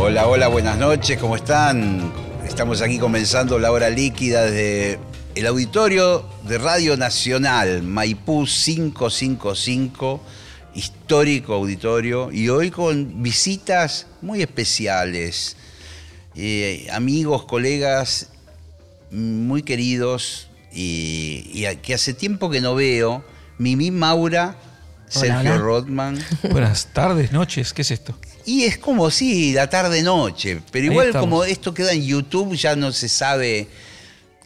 Hola, hola, buenas noches, ¿cómo están? Estamos aquí comenzando la hora líquida desde el auditorio de Radio Nacional, Maipú 555, histórico auditorio, y hoy con visitas muy especiales, eh, amigos, colegas muy queridos y, y que hace tiempo que no veo, Mimi Maura, Sergio hola. Rodman. Buenas tardes, noches, ¿qué es esto? Y es como si la tarde-noche, pero igual como esto queda en YouTube, ya no se sabe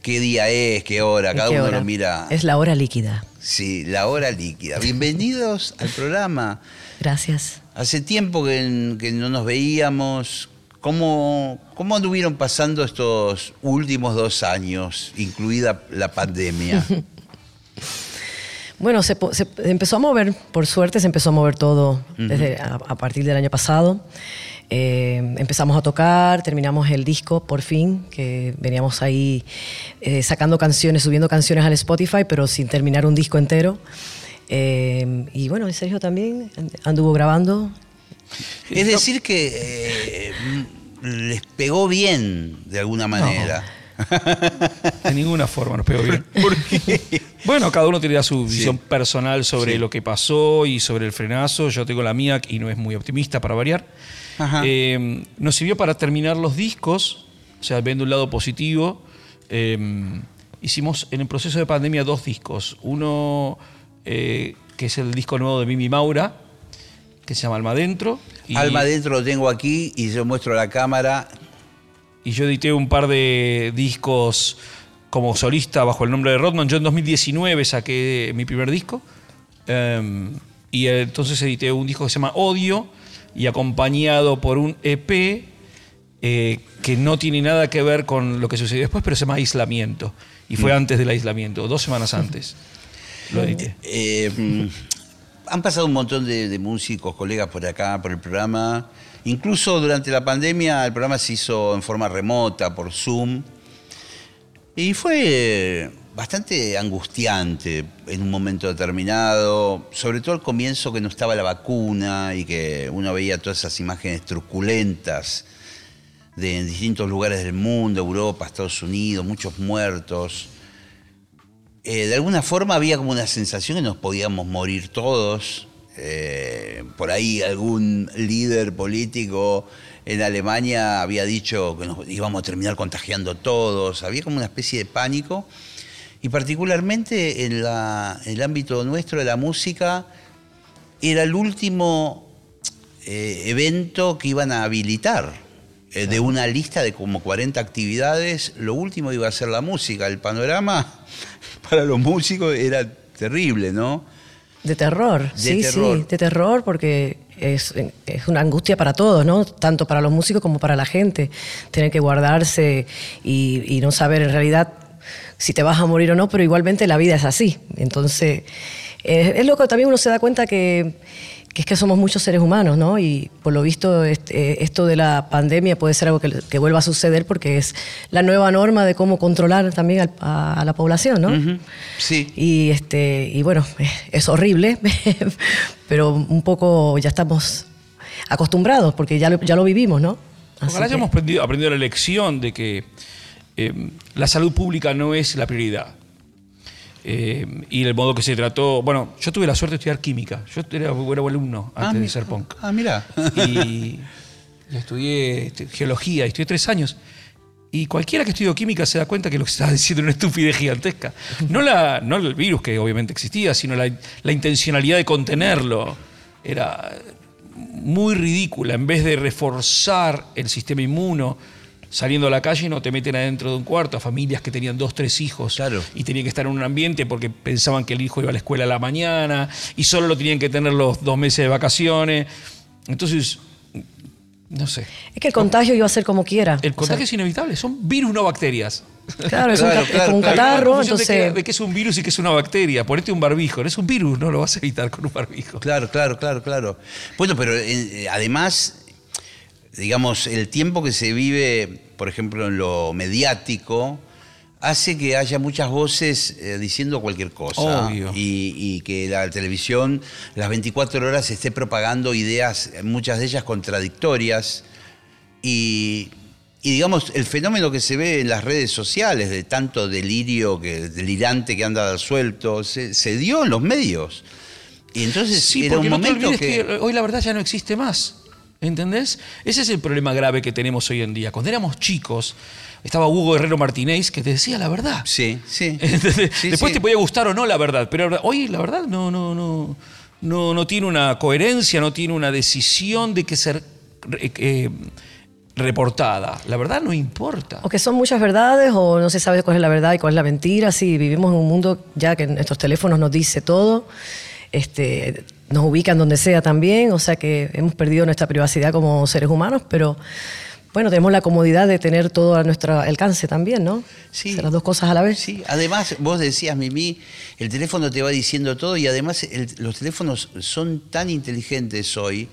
qué día es, qué hora, cada ¿Qué uno hora? lo mira. Es la hora líquida. Sí, la hora líquida. Bienvenidos al programa. Gracias. Hace tiempo que, que no nos veíamos. ¿Cómo, ¿Cómo anduvieron pasando estos últimos dos años, incluida la pandemia? Bueno, se, empezó a mover, por suerte se empezó a mover todo desde a, a partir del año pasado. Eh, empezamos a tocar, terminamos el disco por fin, que veníamos ahí eh, sacando canciones, subiendo canciones al Spotify, pero sin terminar un disco entero. Eh, y bueno, Sergio también anduvo grabando. es decir, que les pegó bien de alguna manera. De ninguna forma nos pegó bien. ¿Por qué? Bueno, cada uno tiene su Sí. visión personal sobre Sí. lo que pasó y sobre el frenazo. Yo tengo la mía y no es muy optimista para variar. Ajá. Eh, nos sirvió para terminar los discos, o sea, viendo un lado positivo. eh, hicimos en el proceso de pandemia dos discos. Uno eh, que es el disco nuevo de Mimi Maura, que se llama Alma Adentro. y- Alma adentro lo tengo aquí y yo muestro a la cámara. Y yo edité un par de discos como solista bajo el nombre de Rodman. Yo en 2019 saqué mi primer disco eh, y entonces edité un disco que se llama Odio y acompañado por un EP eh, que no tiene nada que ver con lo que sucedió después, pero se llama Aislamiento. Y fue antes del aislamiento, dos semanas antes. Lo edité. Eh, mm, han pasado un montón de, músicos, colegas por acá, por el programa. Incluso durante la pandemia el programa se hizo en forma remota, por Zoom. Y fue bastante angustiante en un momento determinado, sobre todo al comienzo que no estaba la vacuna y que uno veía todas esas imágenes truculentas de en distintos lugares del mundo, Europa, Estados Unidos, muchos muertos. Eh, de alguna forma había como una sensación que nos podíamos morir todos. Eh, por ahí algún líder político en Alemania había dicho que nos íbamos a terminar contagiando todos. Había como una especie de pánico. Y particularmente en el ámbito nuestro de la música, era el último eh, evento que iban a habilitar. Eh, de una lista de como 40 actividades, lo último iba a ser la música. El panorama para los músicos era terrible, ¿no? De terror, De sí, terror. sí, de terror porque es, es una angustia para todos, ¿no? Tanto para los músicos como para la gente. Tener que guardarse y, y no saber en realidad si te vas a morir o no, pero igualmente la vida es así. Entonces, eh, es loco, también uno se da cuenta que, que es que somos muchos seres humanos, ¿no? Y por lo visto este, eh, esto de la pandemia puede ser algo que, que vuelva a suceder porque es la nueva norma de cómo controlar también al- a, a la población, ¿no? Sí. Y, este, y bueno, es horrible, pero un poco ya estamos acostumbrados porque ya lo, ya lo vivimos, ¿no? Así Ojalá que- hayamos aprendido, aprendido la lección de que eh, la salud pública no es la prioridad. Eh, y el modo que se trató. Bueno, yo tuve la suerte de estudiar química. Yo era buen alumno antes mi- de ser punk. Ah, mira. Y estudié este, geología, y estudié tres años. Y cualquiera que estudió química se da cuenta que lo que estaba diciendo era una estupidez gigantesca. No, la, no el virus, que obviamente existía, sino la, la intencionalidad de contenerlo. Era muy ridícula. En vez de reforzar el sistema inmuno, saliendo a la calle no te meten adentro de un cuarto a familias que tenían dos, tres hijos Claro. y tenían que estar en un ambiente porque pensaban que el hijo iba a la escuela a la mañana y solo lo tenían que tener los dos meses de vacaciones. Entonces, No sé. Es que el contagio iba a ser como quiera. El O contagio sea, es inevitable, son virus, no bacterias. Claro, es, un, Claro, es claro, como un claro. catarro, de que- entonces... de, que es un virus y que es una bacteria. Ponete un barbijo, no es un virus, no lo vas a evitar con un barbijo. Claro, claro, claro, claro. Bueno, pero eh, además, digamos, el tiempo que se vive, por ejemplo, en lo mediático, hace que haya muchas voces eh, diciendo cualquier cosa. Obvio. Y, y que la televisión las 24 horas esté propagando ideas, muchas de ellas contradictorias. Y, y, digamos, el fenómeno que se ve en las redes sociales, de tanto delirio que, delirante que anda suelto, se, se dio en los medios. Y entonces Sí, era un momento que... que... hoy la verdad ya no existe más. ¿Entendés? Ese es el problema grave que tenemos hoy en día. Cuando éramos chicos, estaba Hugo Herrero Martínez que te decía la verdad. Sí, sí. Sí, Después sí. te podía gustar o no la verdad, pero ahora- hoy la verdad no, no, no, no, no tiene una coherencia, no tiene una decisión de que ser eh, eh, reportada. La verdad no importa. O que son muchas verdades o no se sabe cuál es la verdad y cuál es la mentira. Sí, vivimos en un mundo ya que nuestros teléfonos nos dice todo. Este, nos ubican donde sea también, o sea que hemos perdido nuestra privacidad como seres humanos, pero bueno, tenemos la comodidad de tener todo a nuestro alcance también, ¿no? Sí. Hacer las dos cosas a la vez. Sí, además vos decías, Mimi, el teléfono te va diciendo todo y además el- los teléfonos son tan inteligentes hoy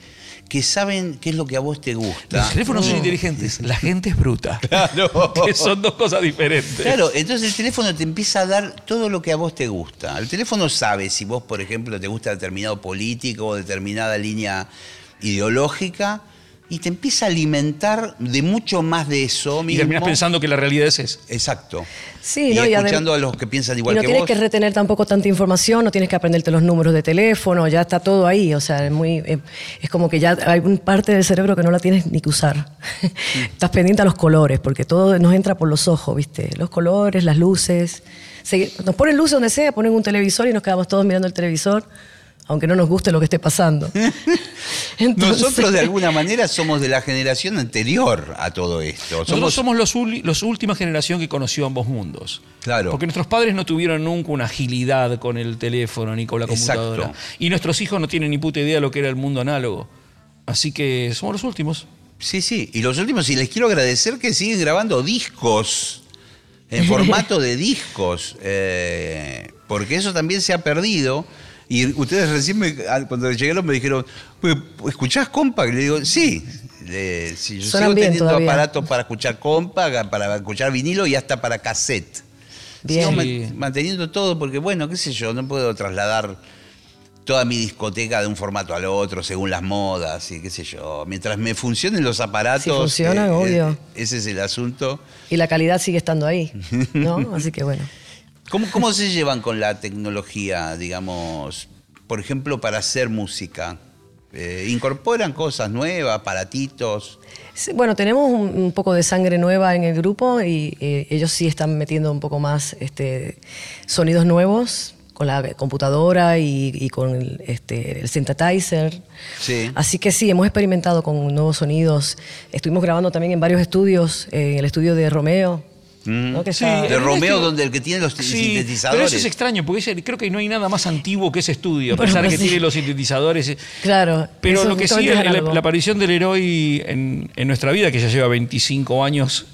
que saben qué es lo que a vos te gusta. Los teléfonos son inteligentes, la gente es bruta. Claro. Que son dos cosas diferentes. Claro, entonces el teléfono te empieza a dar todo lo que a vos te gusta. El teléfono sabe si vos, por ejemplo, te gusta determinado político o determinada línea ideológica y te empieza a alimentar de mucho más de eso Y mismo. terminas pensando que la realidad es esa. Exacto. Sí, y ¿no? Y escuchando a los que piensan Y igual no que tienes vos. que retener tampoco tanta información, no tienes que aprenderte los números de teléfono, ya está todo ahí. O sea, es, muy, eh, es como que ya hay una parte del cerebro que no la tienes ni que usar. Estás pendiente a los colores, porque todo nos entra por los ojos, ¿viste? Los colores, las luces. Se- nos ponen luces donde sea, ponen un televisor y nos quedamos todos mirando el televisor, aunque no nos guste lo que esté pasando. Entonces- Nosotros de alguna manera somos de la generación anterior a todo esto. Nosotros somos los, uli- los última generación que conoció ambos mundos. Claro. Porque nuestros padres no tuvieron nunca una agilidad con el teléfono ni con la Exacto. computadora. Y nuestros hijos no tienen ni puta idea de lo que era el mundo análogo. Así que somos los últimos. Sí, sí. Y los últimos, y les quiero agradecer que siguen grabando discos, en formato de discos, eh, porque eso también se ha perdido. Y ustedes recién, me- cuando llegaron, me dijeron, "Pues, ¿escuchás compa? Y le digo, sí. Le- sí, yo Suenan sigo bien teniendo todavía. aparatos para escuchar compa, para escuchar vinilo y hasta para cassette. Bien. Sigo Sí. manteniendo todo porque, bueno, qué sé yo, no puedo trasladar toda mi discoteca de un formato al otro según las modas y qué sé yo. Mientras me funcionen los aparatos. Si funcionan, obvio. ese es el asunto. Y la calidad sigue estando ahí, ¿no? Así que bueno. ¿Cómo, ¿Cómo se llevan con la tecnología, digamos, por ejemplo, para hacer música? Eh, ¿Incorporan cosas nuevas, aparatitos? Sí, Bueno, tenemos un, un poco de sangre nueva en el grupo y eh, ellos sí están metiendo un poco más este, sonidos nuevos con la computadora y, y con el, este, el synthesizer. Sí. Así que sí, hemos experimentado con nuevos sonidos. Estuvimos grabando también en varios estudios, eh, en el estudio de Romeo. ¿No? Que Sí, está- De Romeo, este- donde el que tiene los Sí, sintetizadores. pero eso es extraño, porque ese- creo que no hay nada más antiguo que ese estudio, a Bueno, pesar de pues que sí. tiene los sintetizadores. Claro. Pero lo que sí, es la, aparición del héroe en, en nuestra vida, que ya lleva 25 años,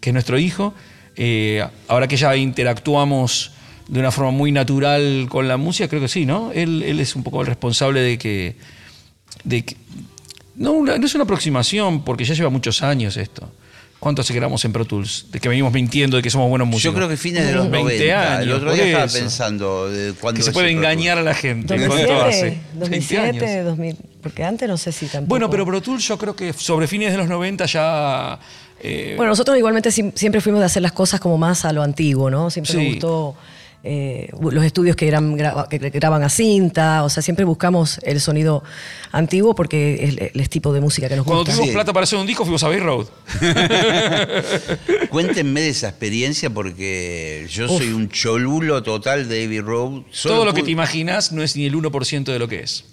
que es nuestro hijo, eh, ahora que ya interactuamos de una forma muy natural con la música, creo que sí, ¿no? Él, él es un poco el responsable de que... De que- no, una- no es una aproximación, porque ya lleva muchos años esto. ¿Cuánto hace que grabamos en Pro Tools? De que venimos mintiendo de que somos buenos músicos. Yo creo que fines de los 20 90. años. el otro día estaba eso. pensando de cuándo Que se puede engañar a la gente. ¿Cuánto 2007, hace? 20 2007, años. 2000, porque antes no sé si tampoco. Bueno, pero Pro Tools yo creo que sobre fines de los 90 ya... eh, Bueno, nosotros igualmente siempre fuimos de hacer las cosas como más a lo antiguo, ¿no? Siempre Sí. nos gustó eh, los estudios que, eran, que graban a cinta, o sea, siempre buscamos el sonido antiguo porque es el, el tipo de música que nos cuando gusta. tuvimos Sí. plata para hacer un disco fuimos a Bay Road. Cuéntenme de esa experiencia porque yo soy un cholulo total de Abbey Road. Solo Todo lo que te imaginas no es ni el 1% de lo que es.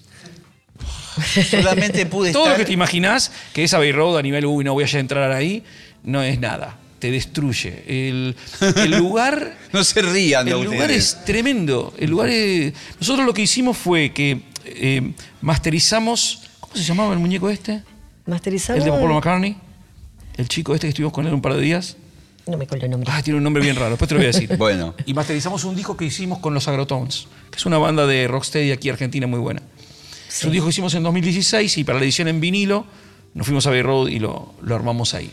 Solamente pude Todo lo que te imaginas que es Abbey Road a nivel, uy, no voy a entrar ahí, no es nada. Te destruye. El, el lugar... No se rían de El ustedes. lugar es tremendo. El lugar es- Nosotros lo que hicimos fue que eh, masterizamos. ¿Cómo se llamaba el muñeco este? Masterizamos. El de Paul McCartney. El chico este que estuvimos con él un par de días. No me acuerdo el nombre. Ah, tiene un nombre bien raro, después te lo voy a decir. Bueno. Y masterizamos un disco que hicimos con los Agrotones, que es una banda de rocksteady aquí argentina muy buena. Es un disco que hicimos en 2016 y para la edición en vinilo nos fuimos a Bay Road y lo, lo armamos ahí.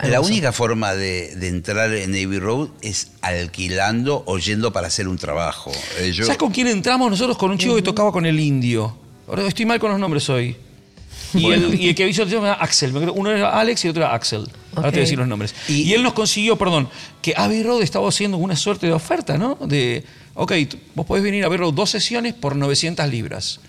La única forma de, de entrar en Navy Road es alquilando o yendo para hacer un trabajo. Eh, yo- ¿Sabes con quién entramos nosotros? Con un chico que tocaba con el indio. Ahora estoy mal con los nombres hoy. Y, Bueno. el, y el que hizo el tema era Axel. Uno era Alex y otro era Axel. Ahora te voy a decir los nombres. Y, Y- él nos consiguió, perdón, que Abbey Road estaba haciendo una suerte de oferta, ¿no? De, ok, vos podés venir a Abbey Road dos sesiones por 900 libras.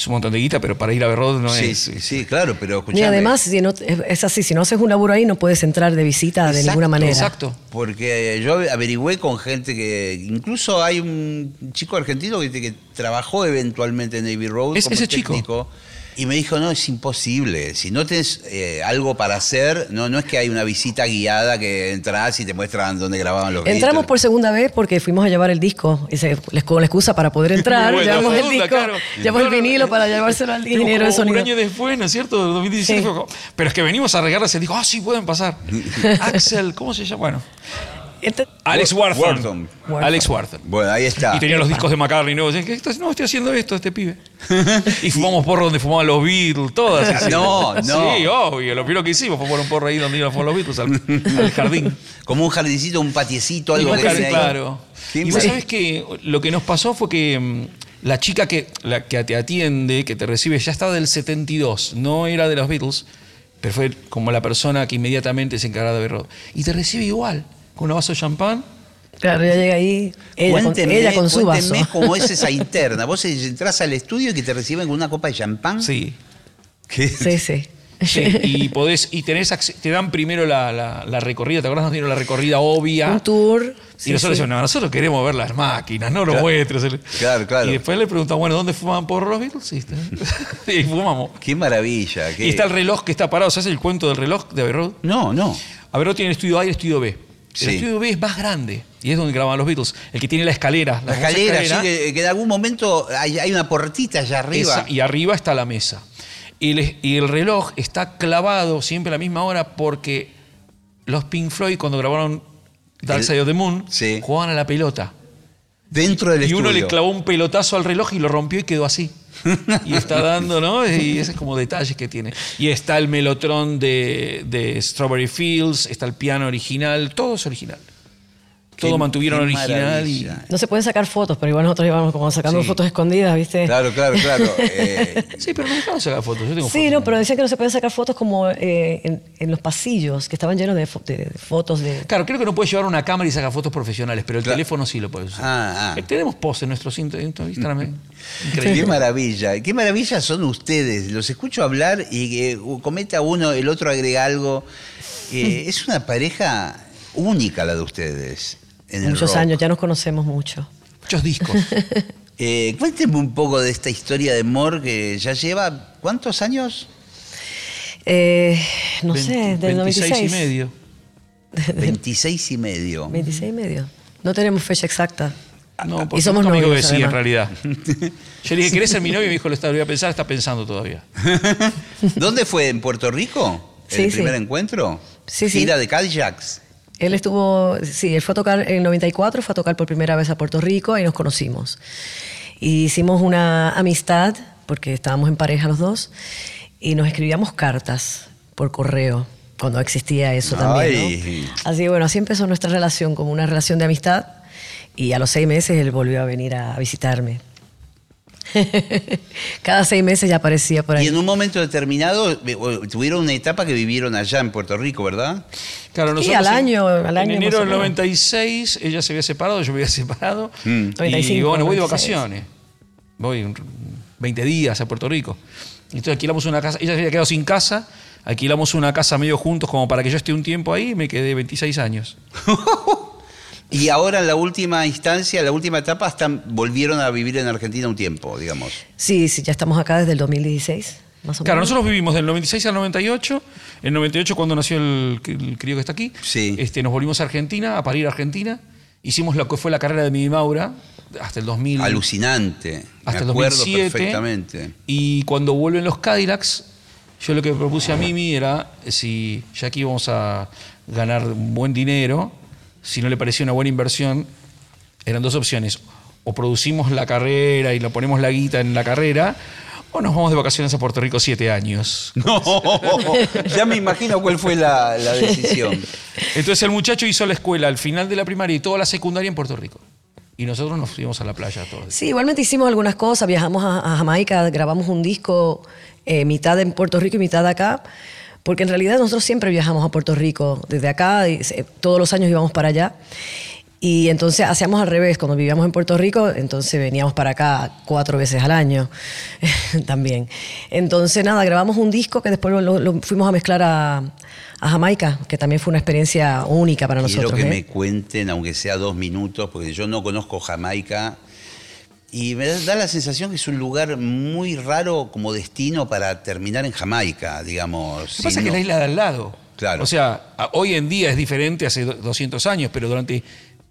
Es un montón de guita, pero para ir a Abbey Road no sí, es. sí, sí, claro, pero escuchame. Y además, si no, es así, si no haces un laburo ahí, no puedes entrar de visita de ninguna manera. Exacto. Porque yo averigüé con gente que. Incluso hay un chico argentino que, que trabajó eventualmente en Navy Road Es como ese chico. Y me dijo, no, es imposible. Si no tenés eh, algo para hacer, no, no es que hay una visita guiada que entras y te muestran dónde grababan los Entramos Beatles. por segunda vez porque fuimos a llevar el disco. Y se- les con la excusa para poder entrar. Llevamos el disco, claro. llevamos el vinilo para llevárselo al ingeniero de como Un sonido. año después, ¿no es cierto? 2017 Sí. fue como- Pero es que venimos a regalarse. Dijo, ah, sí, pueden pasar. Axel, ¿cómo se llama? Bueno, Este- Alex Wartham. Wartham. Wartham. Alex Wartham. Bueno, ahí está. Y tenía los discos de McCartney nuevos. ¿qué estás- No, estoy haciendo esto, este pibe. y fumamos porro donde fumaban los Beatles, todas. así. No, no. Sí, obvio. Lo primero que hicimos fue fumar un porro ahí donde iban a fumar los Beatles, al, al jardín. Como un jardincito, un patiecito, algo que ahí. claro. Y vos sabés que lo que nos pasó fue que mm, la chica que, la que te atiende, que te recibe, ya estaba del 72. No era de los Beatles, pero fue como la persona que inmediatamente se encargaba de ver. Y te recibe igual, con un vaso de champán. Claro, ya llega ahí, ella, con, ella su vaso. cómo es esa interna. Vos entras al estudio y que te reciben con una copa de champán. Sí. ¿Qué? Sí, sí. Sí, y podés, y tenés te dan primero la, la- la recorrida, ¿te acuerdas? Nos dieron la recorrida obvia. Un tour. Y sí, nosotros sí. decimos, no, nosotros queremos ver las máquinas, no lo Claro. muestres. Claro, claro. Y después le preguntamos, bueno, ¿dónde fumaban por los Beatles? Y, y fumamos. Qué maravilla. qué- Y está el reloj que está parado. ¿Sabes el cuento del reloj de Road? No, no. Road tiene el estudio A y el estudio B. Sí. El estudio B es más grande y es donde grababan los Beatles. El que tiene la escalera. La escalera, sí, que, que en algún momento hay, hay una portita allá arriba. Esa- y arriba está la mesa. Y el, y el reloj está clavado siempre a la misma hora porque los Pink Floyd cuando grabaron Dark Side of the Moon Sí. jugaban a la pelota. Dentro del Y uno estudio. le clavó un pelotazo al reloj y lo rompió y quedó así. Y está dando, ¿no? Y ese es como detalles que tiene. Y está el melotrón de, de Strawberry Fields, está el piano original, todo es original. Todo Qué- mantuvieron qué original y. No se pueden sacar fotos, pero igual nosotros íbamos como sacando Sí. fotos escondidas, ¿viste? Claro, claro, claro. Eh, Sí, pero no dejaron sacar fotos. Yo tengo Sí, fotos. no, pero decían que no se pueden sacar fotos como eh, en, en los pasillos, que estaban llenos de, fo- de fotos de... Claro, creo que no puedes llevar una cámara y sacar fotos profesionales, pero el Claro. teléfono sí lo puedes usar. Ah, ah. Eh, Tenemos posts en nuestro cinto- en nuestro Instagram. eh. Qué Increíble. maravilla, qué maravilla son ustedes. Los escucho hablar y que cometa uno, el otro agrega algo. Eh, es una pareja única la de ustedes. En el Muchos rock. años, ya nos conocemos mucho. Muchos discos. Eh, cuéntenme un poco de esta historia de amor que ya lleva, ¿cuántos años? Eh, no sé, 20, del 26 96. y medio. 26 y medio. 26 y medio. No tenemos fecha exacta. No, Y porque somos me dijo novios, que sí, en realidad. Yo le dije, ¿querés ser mi novio? Y me dijo, lo está- lo voy a pensar, está pensando todavía. ¿Dónde fue? ¿En Puerto Rico? ¿El Sí, sí. primer encuentro? Sí, sí. Gira de Cadillacs. Él estuvo, sí, él fue a tocar en 94, fue a tocar por primera vez a Puerto Rico y nos conocimos. Y hicimos una amistad, porque estábamos en pareja los dos, y nos escribíamos cartas por correo, cuando existía eso también. ¿no? Así que bueno, así empezó nuestra relación, como una relación de amistad, y a los seis meses él volvió a venir a visitarme. Cada seis meses ya aparecía por ahí. Y en un momento determinado eh, tuvieron una etapa que vivieron allá en Puerto Rico, ¿verdad? Claro, Sí, nosotros al en- año, al año En enero del menos. 96, ella se había separado, yo me había separado. Mm. Y 95, bueno, voy de 96. vacaciones. Voy un- 20 días a Puerto Rico. Entonces alquilamos una casa. Ella se había quedado sin casa. Alquilamos una casa medio juntos como para que yo esté un tiempo ahí y me quedé 26 años. Y ahora en la última instancia, en la última etapa, están, volvieron a vivir en Argentina un tiempo, digamos. Sí, sí, ya estamos acá desde el 2016, más o Claro, menos. nosotros vivimos del 96 al 98. En 98, cuando nació el, el crío que está aquí, Sí. este, nos volvimos a Argentina, a parir a Argentina. Hicimos lo que fue la carrera de Mimi Maura hasta el 2000. Alucinante. Hasta Me el acuerdo 2007. perfectamente. Y cuando vuelven los Cadillacs, Yo lo que propuse a Mimi era, eh, si ya que íbamos a ganar un buen dinero, si no le parecía una buena inversión, eran dos opciones. O producimos la carrera y lo ponemos la guita en la carrera, o nos vamos de vacaciones a Puerto Rico siete años. No, ya me imagino cuál fue la, la decisión. Entonces el muchacho hizo la escuela al final de la primaria y toda la secundaria en Puerto Rico. Y nosotros nos fuimos a la playa todos. Sí, igualmente hicimos algunas cosas, viajamos a, a Jamaica, grabamos un disco, eh, mitad en Puerto Rico y mitad acá, porque en realidad nosotros siempre viajamos a Puerto Rico, desde acá, eh, todos los años íbamos para allá. Y entonces hacíamos al revés, cuando vivíamos en Puerto Rico, entonces veníamos para acá cuatro veces al año también. Entonces nada, grabamos un disco que después lo, lo fuimos a mezclar a, a Jamaica, que también fue una experiencia única para Quiero nosotros. que ¿eh? me cuenten, aunque sea dos minutos, porque yo no conozco Jamaica. Y me da la sensación que es un lugar muy raro como destino para terminar en Jamaica, digamos. Lo que si pasa es que no- la isla de al lado. Claro. O sea, hoy en día es diferente, hace do- 200 años, pero durante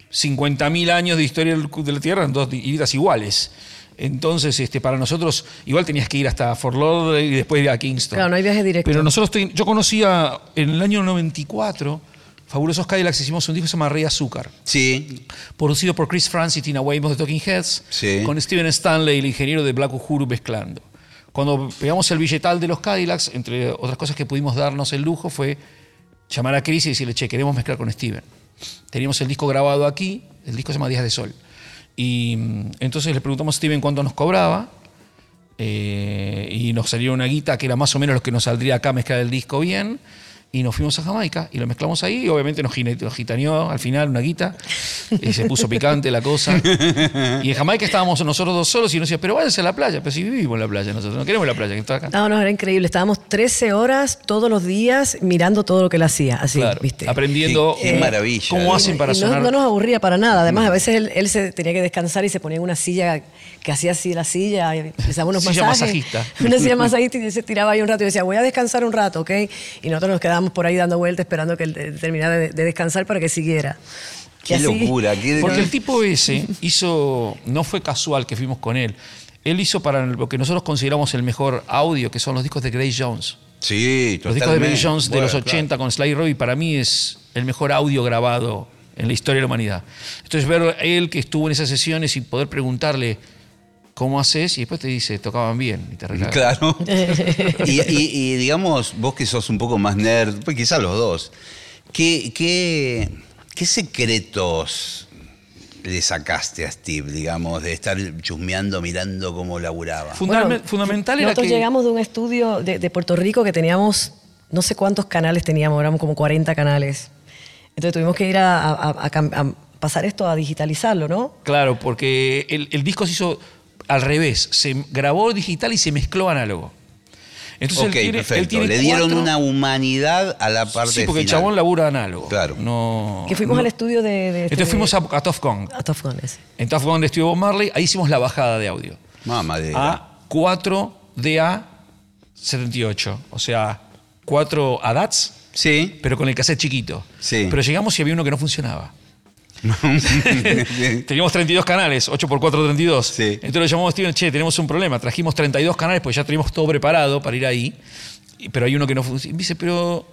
50.000 años de historia del- de la Tierra eran dos islas iguales. Entonces, este, para nosotros, igual tenías que ir hasta Fort Lauderdale y después ir a Kingston. Claro, no hay viaje directo. Pero nosotros, ten- yo conocía en el año 94, Fabulosos Cadillacs, hicimos un disco que se llama Rey Azúcar, Sí, producido por Chris Franz y Tina Weymouth de Talking Heads, Sí. con Steven Stanley, el ingeniero de Black Uhuru, mezclando. Cuando pegamos el billetal de los Cadillacs, entre otras cosas que pudimos darnos el lujo, fue llamar a Chris y decirle, che, queremos mezclar con Steven. Teníamos el disco grabado aquí, el disco se llama Días de Sol. Y mm, entonces le preguntamos a Steven cuánto nos cobraba, eh, y nos salió una guita que era más o menos lo que nos saldría acá mezclar el disco bien. Y nos fuimos a Jamaica y lo mezclamos ahí. Y obviamente nos, gitaneó al final una guita. Y se puso picante la cosa. Y en Jamaica estábamos nosotros dos solos y nos decía, pero váyanse a la playa. Pero si vivimos en la playa nosotros, no queremos la playa, que está acá. No, no, era increíble. Estábamos 13 horas todos los días mirando todo lo que él hacía, así, Claro, ¿viste? aprendiendo Qué- qué eh, maravilla. cómo hacen para Y no, sonar. no nos aburría para nada. Además, a veces él, él se tenía que descansar y se ponía en una silla que hacía así la silla, daba unos Silla masajes. masajista. Una silla masajista y se tiraba ahí un rato y decía, voy a descansar un rato, ¿ok? Y nosotros nos quedábamos por ahí dando vueltas esperando que él eh, terminara de, de descansar para que siguiera. Qué así- locura. Qué, Porque el tipo ese hizo, no fue casual que fuimos con él. Él hizo para lo que nosotros consideramos el mejor audio, que son los discos de Grace Jones. Sí, Los discos de Grace. Jones de los claro. 80 con Sly Robbie para mí es el mejor audio grabado en la historia de la humanidad. Entonces ver a él que estuvo en esas sesiones y poder preguntarle cómo haces y después te dice, tocaban bien y te arreglaban. Claro. y, y- y, digamos, vos que sos un poco más nerd, pues quizás los dos, ¿qué, qué, qué secretos le sacaste a Steve, digamos, de estar chusmeando, mirando cómo laburaba? Fundam- Bueno, fundamental era Nosotros que... llegamos de un estudio de, de Puerto Rico que teníamos, no sé cuántos canales teníamos, éramos como 40 canales. Entonces tuvimos que ir a, a- a cam- a pasar esto a digitalizarlo, ¿no? Claro, porque el, el disco se hizo al revés. Se grabó digital y se mezcló análogo. Entonces ok, él tiene, él perfecto. tiene Le dieron cuatro- una humanidad a la parte Sí, porque el chabón labura análogo. Claro. No, Que fuimos no- al estudio de... de este- Entonces fuimos a, a Tough Gong. a Tough Gun, ese. En Tough Gong de Estudio Bob Marley, ahí hicimos la bajada de audio. Mamadera. A 4 DA 78. O sea, 4 ADATs, Sí. pero con el cassette chiquito. Sí. Pero llegamos y había uno que no funcionaba. Teníamos 32 canales, 8 x 4, 32. Sí. Entonces le llamamos a Steven, che, tenemos un problema. Trajimos 32 canales, pues ya teníamos todo preparado para ir ahí. Pero hay uno que no funciona. Y me dice, pero,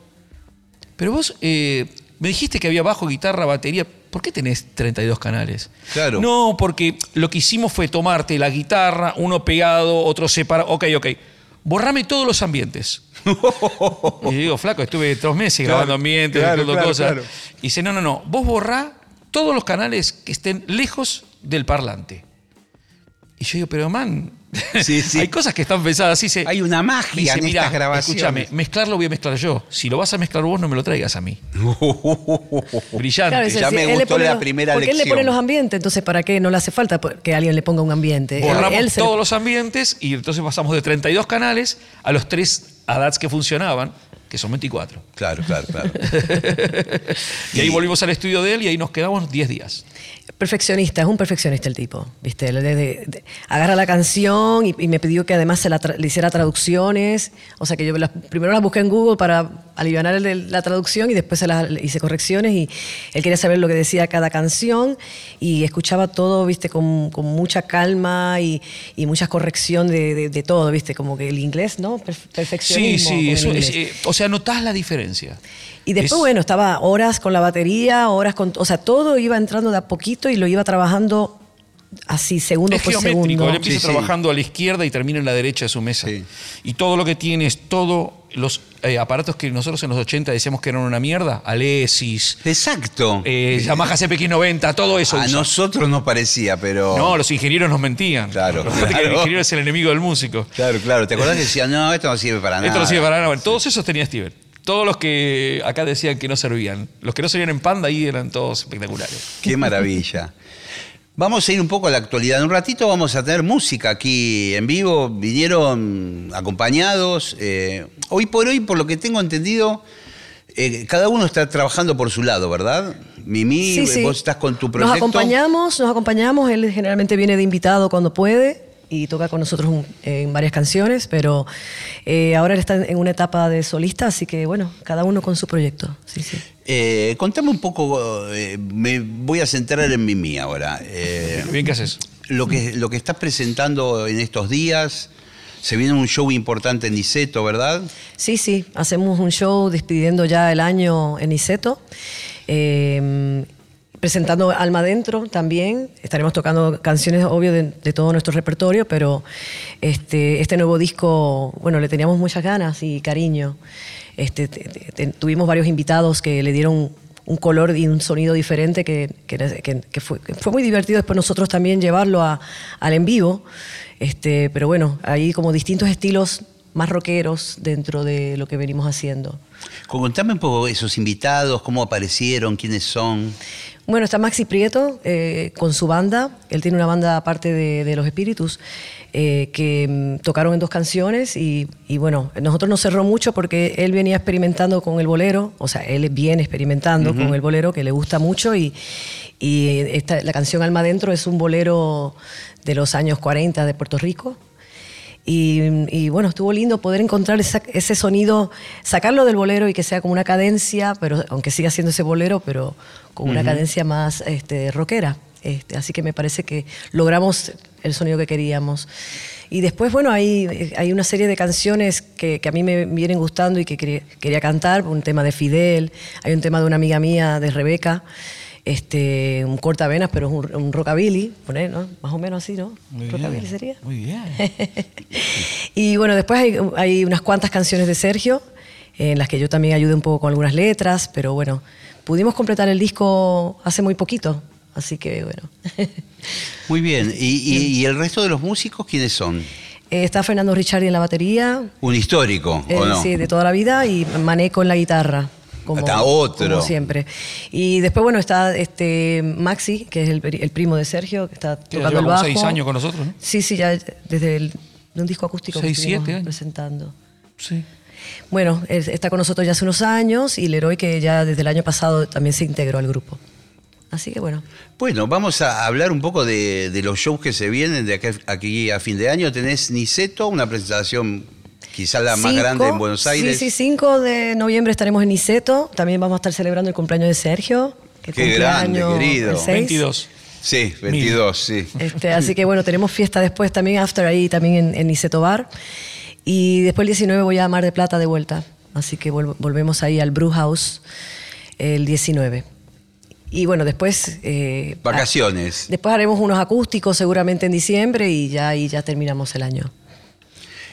pero vos eh, me dijiste que había bajo, guitarra, batería. ¿Por qué tenés 32 canales? Claro. No, porque lo que hicimos fue tomarte la guitarra, uno pegado, otro separado. Ok, ok. Borrame todos los ambientes. y digo, flaco, estuve dos meses Claro, grabando ambientes, claro, claro, cosas. Y dice, no, no, no, vos borrá todos los canales que estén lejos del parlante. Y yo digo, pero man, Sí, sí. hay cosas que están pensadas así. Se, Hay una magia dice, en "Mirá, estas grabaciones. Escúchame, mezclarlo voy a mezclar yo. Si lo vas a mezclar vos, no me lo traigas a mí. Brillante. Claro, Ya me gustó pone la los- primera Porque él le pone lección. los ambientes, entonces ¿para qué no le hace falta que alguien le ponga un ambiente? Borramos Él se le- todos los ambientes y entonces pasamos de 32 canales a los tres ADATs que funcionaban, que son 24. Claro, claro, claro. Y ahí volvimos al estudio de él y ahí nos quedamos 10 días. Perfeccionista, es un perfeccionista el tipo, ¿viste? Él de- de- de- agarra la canción y, y me pidió que además se la tra- le hiciera traducciones, o sea que yo las- primero las busqué en Google para aliviar la traducción y después se las- hice correcciones y él quería saber lo que decía cada canción y escuchaba todo, viste, con, con mucha calma y, y mucha corrección de, de- de todo, viste, como que el inglés, ¿no? Perf- Sí, Perfeccionismo. sí, el eso es, inglés. eh, o sea, notás la diferencia. Y después, Es- bueno, estaba horas con la batería, horas con. O sea, todo iba entrando de a poquito y lo iba trabajando así, segundo Es por geométrico, segundo. él empieza Sí, sí. trabajando a la izquierda y termina en la derecha de su mesa. Sí. Y todo lo que tiene es todos los eh, aparatos que nosotros en los 80 decíamos que eran una mierda, Alesis, Exacto. eh, Yamaha CPX90, todo eso. a usa. nosotros nos parecía, pero. No, los ingenieros nos mentían. Claro, que el claro. ingeniero es el enemigo del músico. Claro, claro. ¿Te acordás que decían, no, esto no sirve para nada? Esto no sirve para nada. Bueno, todos esos tenía Steven. Todos los que acá decían que no servían. Los que no servían en Panda ahí eran todos espectaculares. Qué maravilla. Vamos a ir un poco a la actualidad. En un ratito vamos a tener música aquí en vivo. Vinieron acompañados. eh, hoy por hoy, por lo que tengo entendido, eh, cada uno está trabajando por su lado, ¿verdad? Mimi, Sí, sí. vos estás con tu proyecto. Nos acompañamos, nos acompañamos. Él generalmente viene de invitado cuando puede y toca con nosotros un- en varias canciones, pero eh, ahora él está en una etapa de solista, así que bueno, cada uno con su proyecto. Sí, sí. Eh, contame un poco, eh, me voy a centrar en Mimi ahora. Eh, Bien, ¿qué haces? lo, que, lo que estás presentando en estos días, se viene un show importante en Niceto, ¿verdad? Sí, sí, hacemos un show despidiendo ya el año en Iseto. eh, presentando Alma Adentro también. Estaremos tocando canciones, obvio, de, todo nuestro repertorio, pero este, este nuevo disco, bueno, le teníamos muchas ganas y cariño. Este, te- te- te- tuvimos varios invitados que le dieron un color y un sonido diferente que, que fue, fue muy divertido después nosotros también llevarlo al en vivo. Este, pero bueno, hay como distintos estilos más rockeros dentro de lo que venimos haciendo. Contame un poco esos invitados, cómo aparecieron, quiénes son. Bueno, está Maxi Prieto eh, con su banda. Él tiene una banda aparte de, de Los Espíritus eh, que mm, tocaron en dos canciones y, y bueno, nosotros nos cerró mucho porque él venía experimentando con el bolero, o sea, él viene experimentando con el bolero que le gusta mucho y, y esta, la canción Alma Adentro es un bolero de los años 40 de Puerto Rico. Y, y bueno, estuvo lindo poder encontrar esa- ese sonido, sacarlo del bolero y que sea como una cadencia, pero aunque siga siendo ese bolero, pero con una cadencia más este, rockera. Este, así que me parece que logramos el sonido que queríamos. Y después, bueno, hay, hay una serie de canciones que, que a mí me vienen gustando y que quería, quería cantar, un tema de Fidel, hay un tema de una amiga mía, de Rebeca, este, un cortavenas, pero es un, un rockabilly, poner, ¿no? más o menos así, ¿no? Muy rockabilly bien. sería. Muy bien. y bueno, después hay, hay unas cuantas canciones de Sergio, en las que yo también ayudé un poco con algunas letras, pero bueno, pudimos completar el disco hace muy poquito, así que bueno. Muy bien. ¿Y, y- y el resto de los músicos quiénes son? Eh, Está Fernando Ricciardi en la batería, ¿Un histórico eh, o no? sí, de toda la vida, y Maneco en la guitarra. Como, Está otro. como siempre. Y después, bueno, está este Maxi, que es el, el primo de Sergio, que está tocando lleva el como bajo. seis años con nosotros, ¿no? Sí, sí, ya desde el, de un disco acústico Seis, que siete años. presentando. Sí. Bueno, él está con nosotros ya hace unos años y Leroy que ya desde el año pasado también se integró al grupo. Así que bueno. Bueno, vamos a hablar un poco de, de los shows que se vienen de aquí, aquí a fin de año. Tenés Niceto, una presentación quizá la más grande en Buenos Aires. Sí, sí, 5 de noviembre estaremos en Niceto. También vamos a estar celebrando el cumpleaños de Sergio. Que Qué grande, año querido. el seis. 22. Sí, 22, sí. Este, así que bueno, tenemos fiesta después también, after ahí también en, en Niceto Bar. Y después el 19 voy a Mar de Plata de vuelta. Así que volvemos ahí al Brew House el 19. Y bueno, después... eh, Vacaciones. Después haremos unos acústicos seguramente en diciembre y ya ahí ya terminamos el año.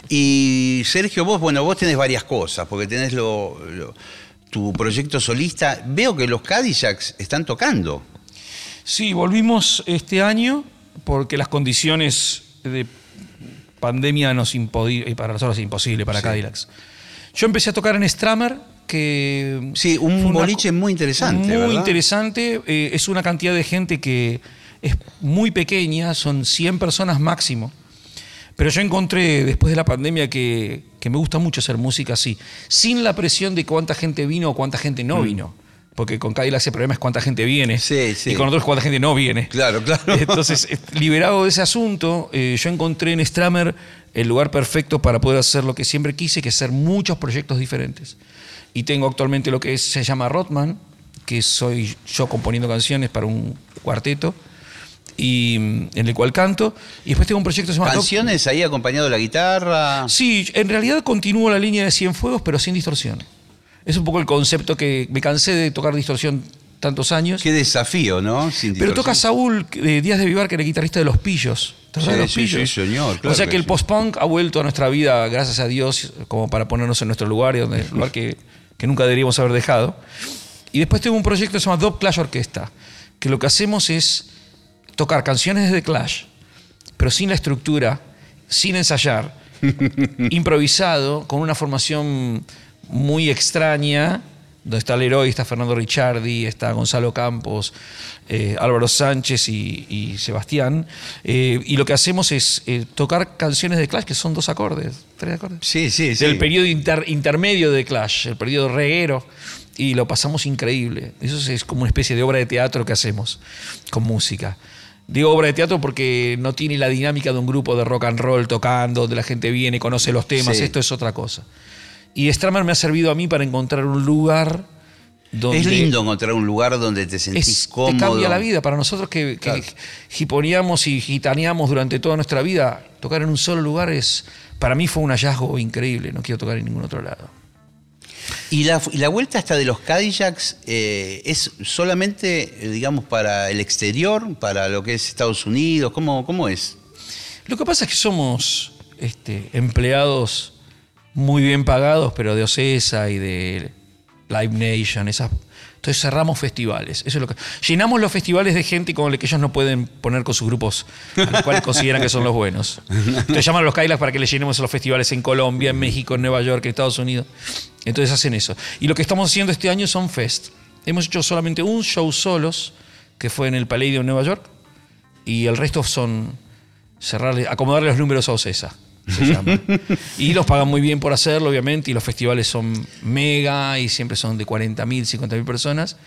Y Sergio, vos, bueno, vos tenés varias cosas, porque tenés lo, lo- tu proyecto solista. Veo que los Cadillacs están tocando. Sí, volvimos este año porque las condiciones de pandemia nos y para nosotros es imposible, para Sí. Cadillacs. Yo empecé a tocar en Stramer, que... Sí, un boliche muy interesante, Muy ¿verdad? interesante. eh, es una cantidad de gente que es muy pequeña, son 100 personas máximo. Pero yo encontré después de la pandemia que, que me gusta mucho hacer música así, sin la presión de cuánta gente vino o cuánta gente no vino. Porque con Cadillac el problema es cuánta gente viene. Mm. Sí, sí. Y con otros cuánta gente no viene. Claro, claro. Entonces, eh, liberado de ese asunto, eh, yo encontré en Stramer el lugar perfecto para poder hacer lo que siempre quise, que es hacer muchos proyectos diferentes. Y tengo actualmente lo que es- se llama Rotman, que soy yo componiendo canciones para un cuarteto, y en el cual canto. Y después tengo un proyecto que se llama Canciones ahí acompañado de la guitarra. Sí, en realidad continúo la línea de Cienfuegos, pero sin distorsión. Es un poco el concepto que me cansé de tocar distorsión tantos años. Qué desafío, ¿no? Sin Pero toca. Saúl eh, Díaz de Vivar, que era guitarrista de Los Pillos. ¿Te acuerdas de Sí, Los sí, Pillos? sí, señor, o claro sea que que el post-punk ha vuelto a nuestra vida, gracias a Dios, como para ponernos en nuestro lugar, y donde, lugar que, que nunca deberíamos haber dejado. Y después tengo un proyecto que se llama Dub Clash Orquesta, que lo que hacemos es tocar canciones de The Clash, pero sin la estructura, sin ensayar, improvisado, con una formación muy extraña, donde está Leroy, está Fernando Ricciardi, está Gonzalo Campos, eh, Álvaro Sánchez y, y Sebastián. Eh, y lo que hacemos es eh, tocar canciones de Clash que son dos acordes, tres acordes. Sí, sí, sí. Del periodo inter- intermedio de Clash, el periodo reguero, y lo pasamos increíble. Eso es- es como una especie de obra de teatro que hacemos con música. Digo obra de teatro porque no tiene la dinámica de un grupo de rock and roll tocando, donde la gente viene, conoce los temas, Sí. esto es otra cosa. Y Stramer me ha servido a mí para encontrar un lugar donde... Es lindo encontrar un lugar donde te sentís Es- cómodo. Te cambia la vida. Para nosotros que, que Claro. hiponeamos y gitaneamos durante toda nuestra vida, tocar en un solo lugar es, para mí fue un hallazgo increíble. No quiero tocar en ningún otro lado. Y la, y la vuelta hasta de los Cadillacs eh, es solamente, eh, digamos, para el exterior, para lo que es Estados Unidos. ¿Cómo, cómo es? Lo que pasa es que somos este, empleados muy bien pagados, pero de OCESA y de Live Nation, esas. Entonces cerramos festivales. Eso es lo que. Llenamos los festivales de gente con la que ellos no pueden poner con sus grupos, a los cuales consideran que son los buenos. Entonces llaman a los Cadillacs para que les llenemos los festivales en Colombia, en México, en Nueva York, en Estados Unidos. Entonces hacen eso. Y lo que estamos haciendo este año son fest. Hemos hecho solamente un show solos, que fue en el Palladium en Nueva York, y el resto son cerrarle, acomodarle los números a OCESA. Se llama. y los pagan muy bien por hacerlo, obviamente, y los festivales son mega y siempre son de 40.000, 50.000 personas.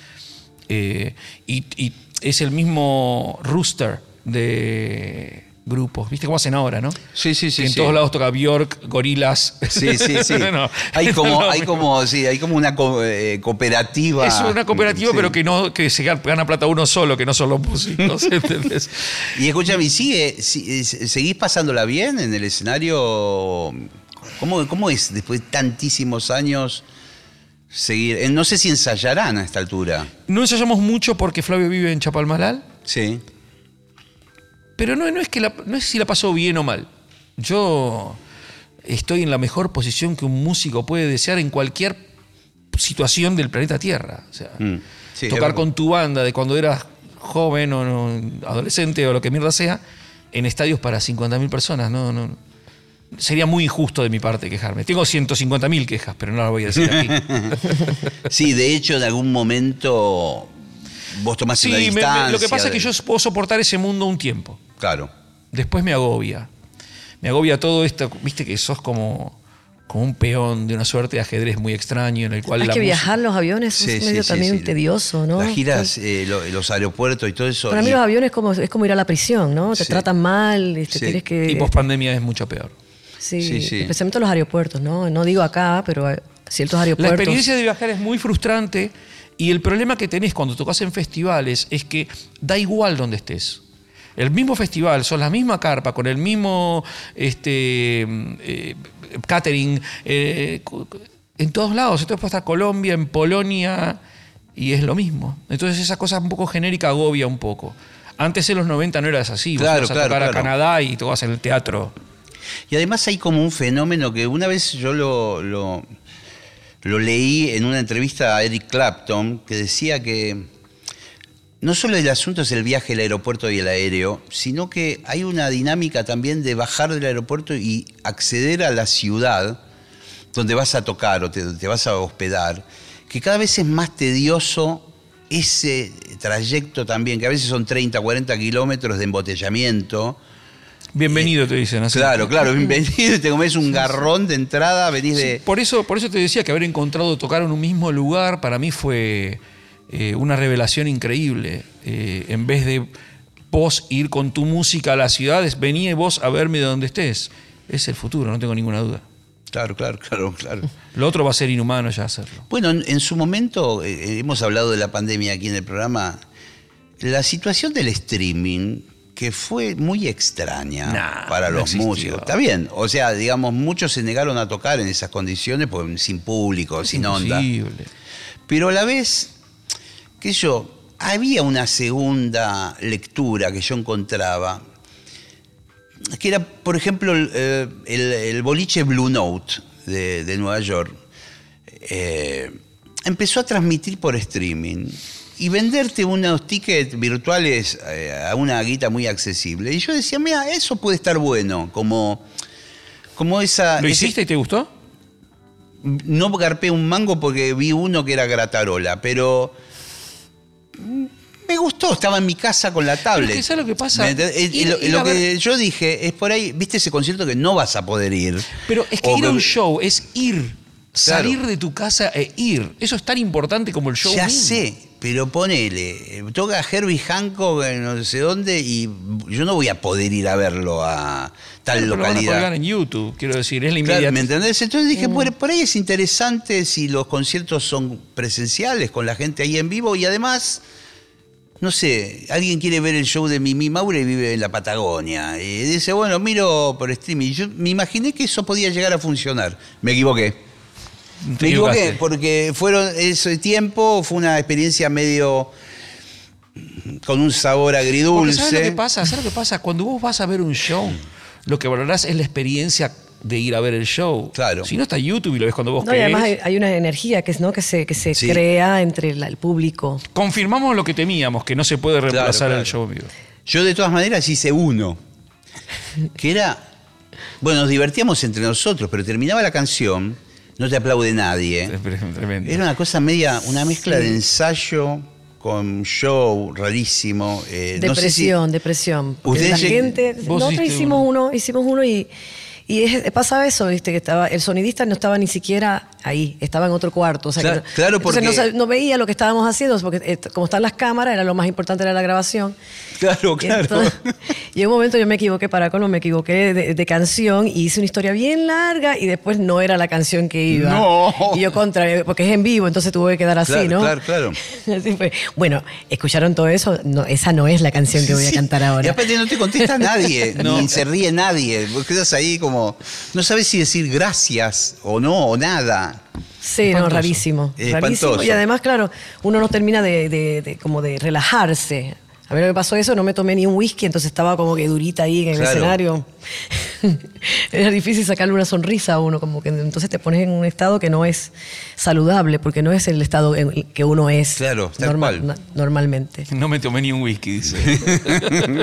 Eh, y, y es el mismo rooster de grupos. ¿Viste cómo hacen ahora, no? Sí, sí, sí. Que en sí. todos lados toca Bjork, Gorilas. Sí, sí, sí. No, hay, como, no, hay, como, sí, hay como una co- eh, cooperativa. Es una cooperativa, Sí. pero que no que se gana plata uno solo, que no son los músicos. ¿entendés? Y escúchame, ¿y sigue, si- ¿seguís pasándola bien en el escenario? ¿Cómo, cómo es después de tantísimos años seguir? Eh, No sé si ensayarán a esta altura. No ensayamos mucho porque Flavio vive en Chapalmalal. Sí. Pero no, no es que la- no es si la pasó bien o mal. Yo estoy en la mejor posición que un músico puede desear en cualquier situación del planeta Tierra. O sea, Mm, sí, tocar con tu banda de cuando eras joven o no- adolescente o lo que mierda sea, en estadios para 50.000 personas. No, no. Sería muy injusto de mi parte quejarme. Tengo 150.000 quejas, pero no las voy a decir aquí. Sí, de hecho, en algún momento vos tomaste Sí, me- me- distancia. lo que pasa es que de- yo puedo soportar ese mundo un tiempo. Claro. después me agobia. Me agobia todo esto, viste que sos como, como un peón de una suerte de ajedrez muy extraño en el cual Hay la que música- viajar los aviones Sí, es sí, medio sí, también sí. tedioso, ¿no? Las giras, eh, lo- los aeropuertos y todo eso. Para mí y- los aviones es como, es como ir a la prisión, ¿no? Te Sí. tratan mal, este, Sí. tienes que... Y pospandemia es mucho peor. sí, Sí, sí. especialmente los aeropuertos, ¿no? No digo acá, pero hay ciertos La aeropuertos... experiencia de viajar es muy frustrante y el problema que tenés cuando tocas en festivales es que da igual donde estés. El mismo festival, son la misma carpa, con el mismo este, eh, catering, eh, en todos lados. Entonces puede estar Colombia, en Polonia, y es lo mismo. Entonces esa cosa un poco genérica agobia un poco. Antes en los 90 no eras así, vos Claro, ibas a claro, tocar a claro. Canadá y tocabas en el teatro. Y además hay como un fenómeno que una vez yo lo, lo, lo leí en una entrevista a Eric Clapton, que decía que no solo el asunto es el viaje, el aeropuerto y el aéreo, sino que hay una dinámica también de bajar del aeropuerto y acceder a la ciudad donde vas a tocar o te, te vas a hospedar, que cada vez es más tedioso ese trayecto también, que a veces son 30, 40 kilómetros de embotellamiento. Bienvenido, te dicen así. Claro, claro, bienvenido, te comes un garrón de entrada, venís de... Sí, por, eso, por eso te decía que haber encontrado tocar en un mismo lugar para mí fue eh, una revelación increíble. Eh, en vez de vos ir con tu música a las ciudades, vení vos a verme de donde estés. Es el futuro, no tengo ninguna duda. Claro, claro, claro, claro. Lo otro va a ser inhumano ya hacerlo. Bueno, en, en su momento, eh, hemos hablado de la pandemia aquí en el programa, la situación del streaming, que fue muy extraña Nah, para los músicos. Está bien, o sea, digamos, muchos se negaron a tocar en esas condiciones, pues, sin público, sin onda. Imposible. Pero a la vez, que yo, había una segunda lectura que yo encontraba, que era, por ejemplo, el, eh, el- el boliche Blue Note de, de Nueva York. eh, empezó a transmitir por streaming y venderte unos tickets virtuales eh, a una guita muy accesible. Y yo decía, mira, eso puede estar bueno, como, como esa... ¿Lo ese- hiciste y te gustó? no garpé un mango porque vi uno que era gratarola, pero me gustó, estaba en mi casa con la tablet. Pero es que ¿sabes lo que pasa? Ir- lo ir lo a que ver- yo dije, es por ahí, viste ese concierto que no vas a poder ir. Pero es que O ir a un show es ir. Claro. Salir de tu casa e ir. Eso es tan importante como el show. Ya mismo. sé, pero ponele, toca Herbie Hancock en no sé dónde y yo no voy a poder ir a verlo a tal Pero lo van a localidad. en YouTube, quiero decir, es la Claro. ¿Me entendés? Entonces dije, Mm. por, por ahí es interesante si los conciertos son presenciales, con la gente ahí en vivo y además, no sé, alguien quiere ver el show de Mimi Maure y vive en la Patagonia. Y dice, bueno, miro por streaming. Yo me imaginé que eso podía llegar a funcionar. Me equivoqué. Te Me equivoqué, porque fueron ese tiempo, fue una experiencia medio con un sabor Porque agridulce. ¿sabes lo que pasa? ¿Sabes lo que pasa? Cuando vos vas a ver un show, lo que valorás es la experiencia de ir a ver el show. Claro. Si no está YouTube y lo ves cuando vos No, y además hay, hay una energía que, es, ¿no? que se, que se Sí. crea entre la- el público. Confirmamos lo que temíamos, que no se puede reemplazar claro. el show vivo. Yo de todas maneras hice uno, que era, bueno, nos divertíamos entre nosotros, pero terminaba la canción, no te aplaude nadie. Es tremendo. Era una cosa media, una mezcla de ensayo con show rarísimo. eh, no sé si- Depresión, depresión. La gente. Nosotros hicimos uno. uno, hicimos uno y, y es- pasaba eso, viste, que estaba, el sonidista no estaba ni siquiera ahí, estaba en otro cuarto. O sea, Claro, que no- claro, entonces no, porque- no veía lo que estábamos haciendo, porque eh, como están las cámaras, era lo más importante era la grabación. Claro, Y claro. entonces- y en un momento yo me equivoqué para colmo, me equivoqué de, de canción y hice una historia bien larga y después no era la canción que iba. No. Y yo contra, porque es en vivo, entonces tuve que quedar así, Claro, ¿no? claro, claro. Así fue. Bueno, escucharon todo eso, no, esa no es la canción que voy a Sí. cantar Y ahora. aparte no te contesta nadie, No. ni se ríe nadie. Vos quedas ahí como, no sabes si decir gracias o no, o nada. Sí, no, rarísimo. Es rarísimo. Y además, claro, uno no termina de, de- de- como de relajarse. A mí lo que pasó eso, no me tomé ni un whisky, entonces estaba como que durita ahí en el Claro. escenario. Era difícil sacarle una sonrisa a uno, como que entonces te pones en un estado que no es saludable, porque no es el estado en el que uno es Claro, na- normalmente. No me tomé ni un whisky, dice.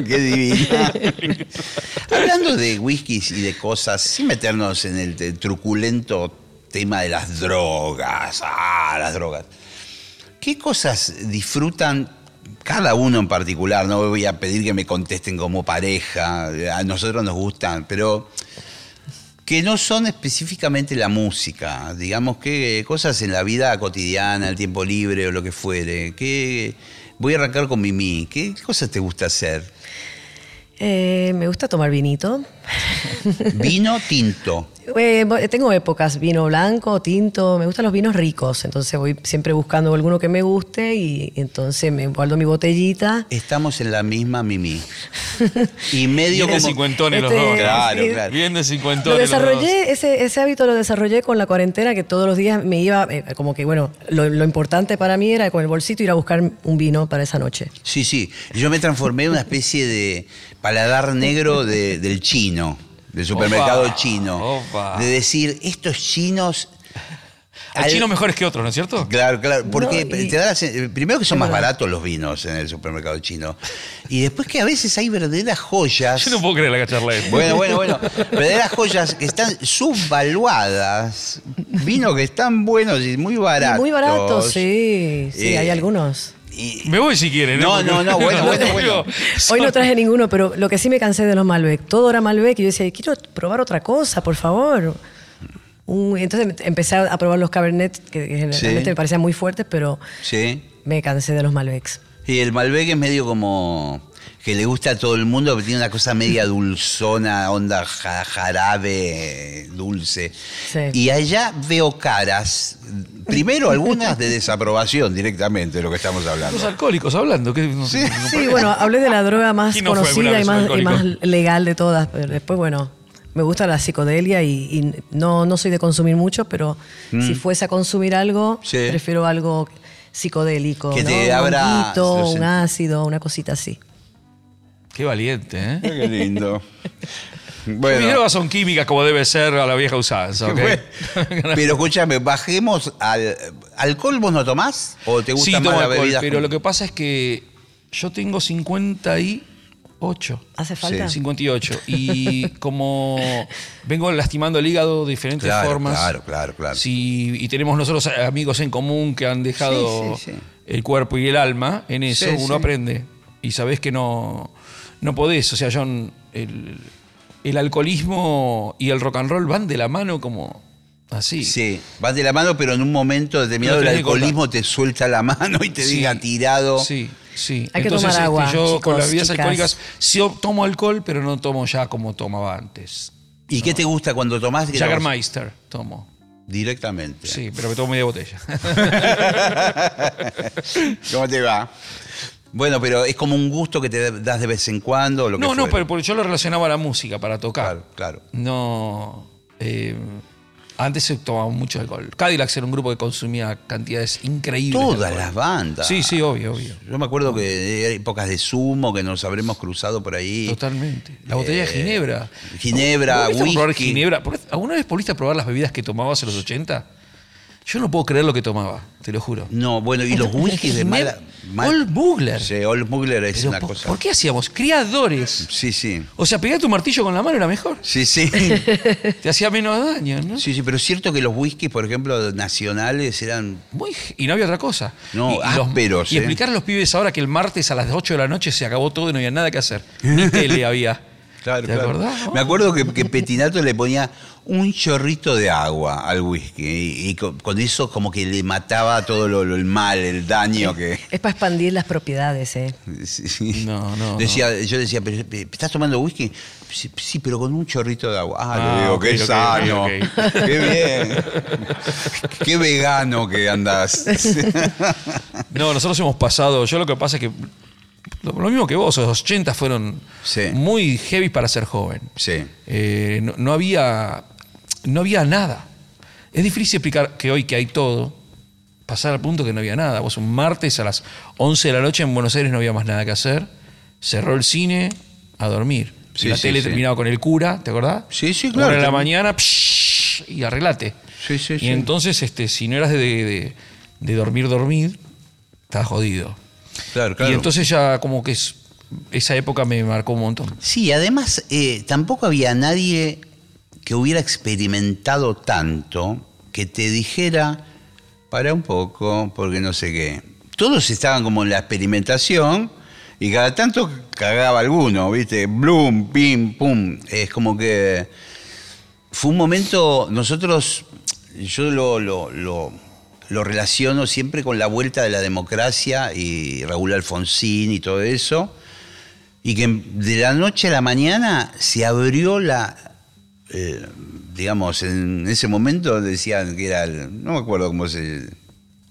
Qué divina. Hablando de whiskies y de cosas, sin meternos en el, truculento tema de las drogas. Ah, las drogas. ¿Qué cosas disfrutan cada uno en particular? No voy a pedir que me contesten como pareja, a nosotros nos gustan, pero que no son específicamente la música, digamos que cosas en la vida cotidiana, el tiempo libre o lo que fuere. ¿Qué, voy a arrancar con Mimi. ¿Qué cosas te gusta hacer? Eh, me gusta tomar vinito. Vino tinto. Eh, bo- tengo épocas, vino blanco, tinto, me gustan los vinos ricos, entonces voy siempre buscando alguno que me guste y entonces me guardo mi botellita. Estamos en la misma Mimi. Y medio Bien de cincuentones los Este, dos. Claro, sí. claro. Bien de Lo cincuentones los dos. desarrollé, ese, ese hábito lo desarrollé con la cuarentena, que todos los días me iba, eh, como que bueno, lo, lo importante para mí era con el bolsito ir a buscar un vino para esa noche. Sí, sí. Yo me transformé en una especie de paladar negro de- del chino, del supermercado Opa, chino. opa. De decir, estos chinos... Hay al- chinos mejores que otros, ¿no es cierto? Claro, claro, porque No, y- te da la sen- primero que son más verdad. baratos los vinos en el supermercado chino y después que a veces hay verdaderas joyas. Yo no puedo creer la charla esta. Bueno, bueno, bueno, verdaderas joyas que están subvaluadas, vinos que están buenos y muy Y baratos. muy barato, sí, sí, Eh, hay algunos. Y- Me voy si quieren. ¿eh? No, Porque- no, no, bueno, bueno, bueno. Hoy no traje ninguno, pero lo que sí me cansé de los Malbec. Todo era Malbec y yo decía, quiero probar otra cosa, por favor. Un- entonces empecé a probar los Cabernet, que que generalmente Sí. me parecían muy fuertes, pero Sí. me cansé de los Malbecs. Y el Malbec es medio como. Que le gusta a todo el mundo, que tiene una cosa media dulzona, onda ja- jarabe, dulce. Sí. Y allá veo caras, primero algunas de desaprobación directamente de lo que estamos hablando. Los alcohólicos hablando. que no- Sí. no- Sí, bueno, hablé de la droga más ¿Quién no fue alguna conocida y más, y alcohólico? más legal de todas, pero después, bueno, me gusta la psicodelia y, y no, no soy de consumir mucho, pero si fuese a consumir algo, Mm. Sí. prefiero algo psicodélico, Que ¿no? te un abra los un ácido, una cosita así. Qué valiente, ¿eh? Qué lindo. Mis Bueno, drogas son químicas como debe ser a la vieja usanza, ¿ok? pero escúchame, bajemos al. ¿Alcohol vos no tomás? ¿O te gusta sí, más tomo la alcohol, bebida? pero lo que pasa es que yo tengo 58. ¿Hace falta? 58. Y como vengo lastimando el hígado de diferentes Claro, formas. claro, claro, claro. Sí, y tenemos nosotros amigos en común que han dejado Sí, sí, sí. el cuerpo y el alma en eso, Sí, uno sí. aprende. Y sabés que no, no podés. O sea, yo el, el alcoholismo y el rock and roll van de la mano como así. Sí, vas de la mano, pero en un momento determinado el que alcoholismo te suelta la mano y te Sí. diga tirado. Sí, sí. Hay que Entonces, tomar agua, este, yo chicos, con las bebidas chicas. alcohólicas, sí yo tomo alcohol, pero no tomo ya como tomaba antes. ¿Y qué te gusta cuando tomás? Jagermeister tomo. Directamente. Sí, pero me tomo media botella. ¿Cómo te va? Bueno, pero es como un gusto que te das de vez en cuando. o Lo que no, no, fuere. pero porque yo lo relacionaba a la música para tocar. Claro, claro. No. eh, antes se tomaba mucho alcohol. Cadillacs era un grupo que consumía cantidades increíbles. de Todas las bandas. Sí, sí, obvio, obvio. Yo me acuerdo que hay épocas de sumo que nos habremos cruzado por ahí. Totalmente. La botella de Eh, Ginebra. Ginebra, ¿Vos probar whisky. ¿Alguna vez volviste a probar las bebidas que tomabas en los 80? Yo no puedo creer lo que tomaba, te lo juro. No, bueno, y los whiskies de mala. mal- Old Bugler. Sí, Old Mugler es Pero una ¿por, cosa. por qué hacíamos? Criadores. Sí, sí. O sea, pegar tu martillo con la mano era mejor. Sí, sí. Te hacía menos daño, ¿no? Sí, sí, pero es cierto que los whiskies, por ejemplo, nacionales eran. Muy- y no había otra cosa. No, y, y los- ásperos, Y ¿eh? explicar a los pibes ahora que el martes a las 8 de la noche se acabó todo y no había nada que hacer. Ni tele había. Claro, ¿Te claro. acordás? Me acuerdo que, que Petinato le ponía un chorrito de agua al whisky y, y con, con eso como que le mataba todo lo, lo- el mal, el daño que... Es para expandir las propiedades, ¿eh? Sí. No, no, Decía, Yo decía, ¿pero estás tomando whisky? Sí, sí, pero con un chorrito de agua. Ah, Ah, le digo, qué ok, sano, qué bien, qué vegano que andás. No, nosotros hemos pasado. Yo lo que pasa es que. Lo, lo mismo que vos, los 80 fueron Sí. muy heavy para ser joven. Sí. Eh, no, no había. No había nada. Es difícil explicar que hoy que hay todo, pasar al punto que no había nada. Vos un martes a las 11 de la noche en Buenos Aires no había más nada que hacer. Cerró el cine a dormir. Sí, la sí, tele sí. terminaba con el cura, ¿te acordás? Sí, sí, Una claro. de la mañana psh, y arreglate. Sí, sí, y sí. entonces, este, si no eras de, de- de dormir, dormir, estabas jodido. Claro, claro. Y entonces ya como que es- esa época me marcó un montón. Sí, además eh, tampoco había nadie que hubiera experimentado tanto que te dijera, para un poco, porque no sé qué. Todos estaban como en la experimentación y cada tanto cagaba alguno, ¿viste? Bloom, pim, pum. Es como que fue un momento, nosotros, yo lo, lo, lo- lo relaciono siempre con la vuelta de la democracia y Raúl Alfonsín y todo eso, y que de la noche a la mañana se abrió la, eh, digamos, en ese momento decían que era, el- no me acuerdo cómo se,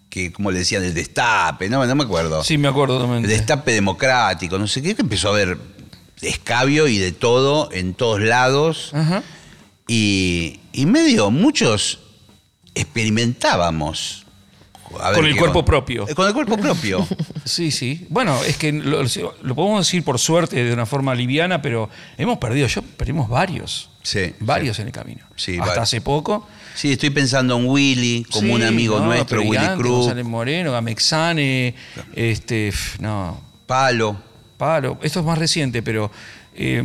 que, cómo le decían, el destape, no, no me acuerdo. Sí, me acuerdo también. El destape democrático, no sé qué, que empezó a haber escabio y de todo en todos lados. Ajá. Y, y medio, muchos experimentábamos. Ver Con el cuerpo propio. Eh, Con el cuerpo propio. Sí, sí. Bueno, es que lo, lo podemos decir por suerte de una forma liviana, pero hemos perdido, yo perdimos varios. Sí, Varios en el camino. Sí, Hasta hace poco. Sí, estoy pensando en Willy, como un amigo no, nuestro, Willy gigante, Cruz, González Moreno, Gamexane, este, pf, no, Palo. Palo. Esto es más reciente, pero eh,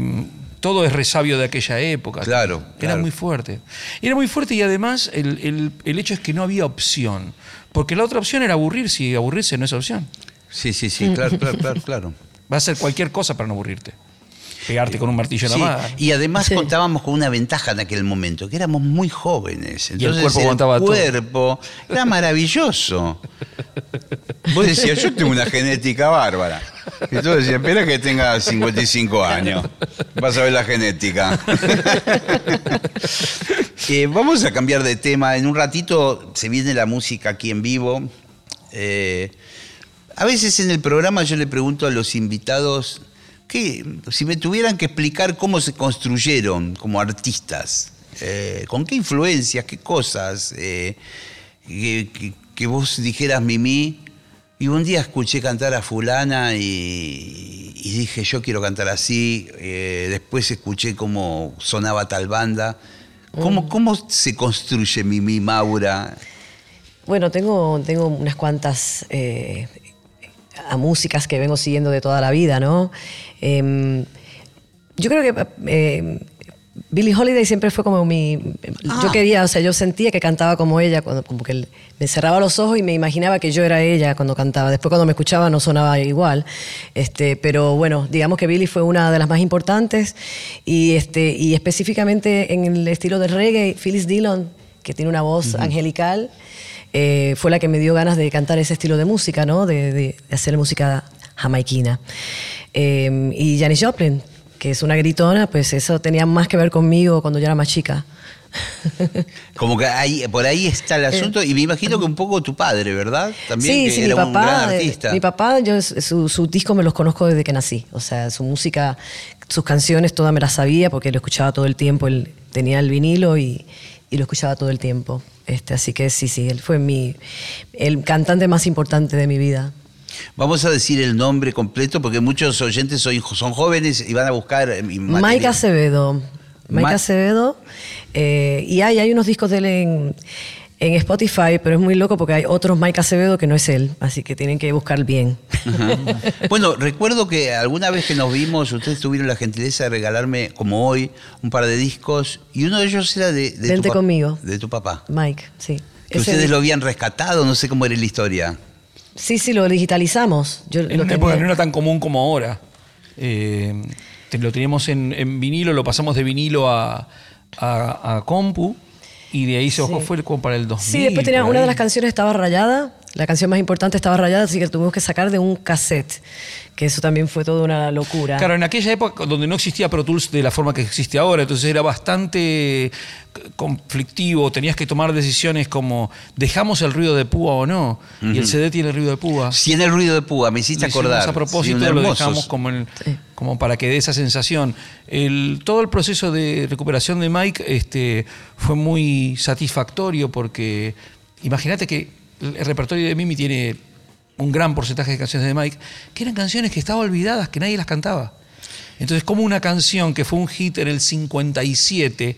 todo es resabio de aquella época. Claro, Era claro. muy fuerte. Era muy fuerte y además el, el- el hecho es que no había opción. Porque la otra opción era aburrirse y aburrirse no es opción. Sí, sí, sí, claro, claro, claro, claro. Va a hacer cualquier cosa para no aburrirte. Pegarte con un martillo en Sí, la mano. Y además Sí. contábamos con una ventaja en aquel momento, que éramos muy jóvenes. Entonces cuerpo aguantaba todo. cuerpo era maravilloso. Vos decías, yo tengo una genética bárbara. Y tú decías, espera que tenga 55 años. Vas a ver la genética. Eh, vamos a cambiar de tema. En un ratito se viene la música aquí en vivo. Eh, a veces en el programa yo le pregunto a los invitados si me tuvieran que explicar cómo se construyeron como artistas, eh, con qué influencias, qué cosas, eh, que, que- que vos dijeras Mimi, y un día escuché cantar a fulana y, y dije yo quiero cantar así, eh, después escuché cómo sonaba tal banda. ¿Cómo, cómo se construye Mimi Maura? Bueno, tengo, tengo unas cuantas eh, a músicas que vengo siguiendo de toda la vida, ¿no? Em, yo creo que eh, Billie Holiday siempre fue como mi... Yo quería, o sea, yo sentía que cantaba como ella, cuando, como que me cerraba los ojos y me imaginaba que yo era ella cuando cantaba. Después cuando me escuchaba no sonaba igual. Este, pero bueno, digamos que Billie fue una de las más importantes y, este, y específicamente en el estilo del reggae, Phyllis Dillon, que tiene una voz angelical, eh, fue la que me dio ganas de cantar ese estilo de música, ¿no? De, hacer música jamaiquina. Eh, y Janis Joplin, que es una gritona, pues eso tenía más que ver conmigo cuando yo era más chica. Como que ahí, por ahí está el asunto, y me imagino que un poco tu padre, ¿verdad? También sí, que sí, era mi un gran papá, eh, artista. mi papá, yo su, su disco me los conozco desde que nací. O sea, su música, sus canciones, todas me las sabía porque lo escuchaba todo el tiempo. Él tenía el vinilo y, y lo escuchaba todo el tiempo. Este, así que sí, sí, él fue mi, el cantante más importante de mi vida. Vamos a decir el nombre completo porque muchos oyentes hoy son jóvenes y van a buscar. eh. Mike Acevedo. Mike Ma- Acevedo. eh, y hay, hay unos discos de él en, en Spotify, pero es muy loco porque hay otros Mike Acevedo que no es él. Así que tienen que buscar bien. Ajá. Bueno, recuerdo que alguna vez que nos vimos, ustedes tuvieron la gentileza de regalarme, como hoy, un par de discos y uno de ellos era de, de Vente tu conmigo. De tu papá. Mike, sí. Que Ese- ustedes lo habían rescatado, no sé cómo era la historia. Sí, sí, lo digitalizamos. Yo En lo una época no era tan común como ahora. Eh, lo teníamos en, en vinilo, lo pasamos de vinilo a, a- a compu y de ahí se bajó, Sí. fue como para el 2000. Sí, después tenía una de las canciones estaba rayada, la canción más importante estaba rayada, así que tuvimos que sacar de un cassette, que eso también fue toda una locura. Claro, en aquella época donde no existía Pro Tools de la forma que existe ahora, entonces era bastante conflictivo, tenías que tomar decisiones como dejamos el ruido de púa o no, y el CD tiene ruido de púa. Si en el ruido de púa, me hiciste acordar. A propósito, Sí, lo dejamos como, en- como para que dé esa sensación. Todo el proceso de recuperación de Mike este, fue muy satisfactorio porque imagínate que el, repertorio de Mimi tiene un gran porcentaje de canciones de Mike que eran canciones que estaban olvidadas, que nadie las cantaba. Entonces, como una canción que fue un hit en el 57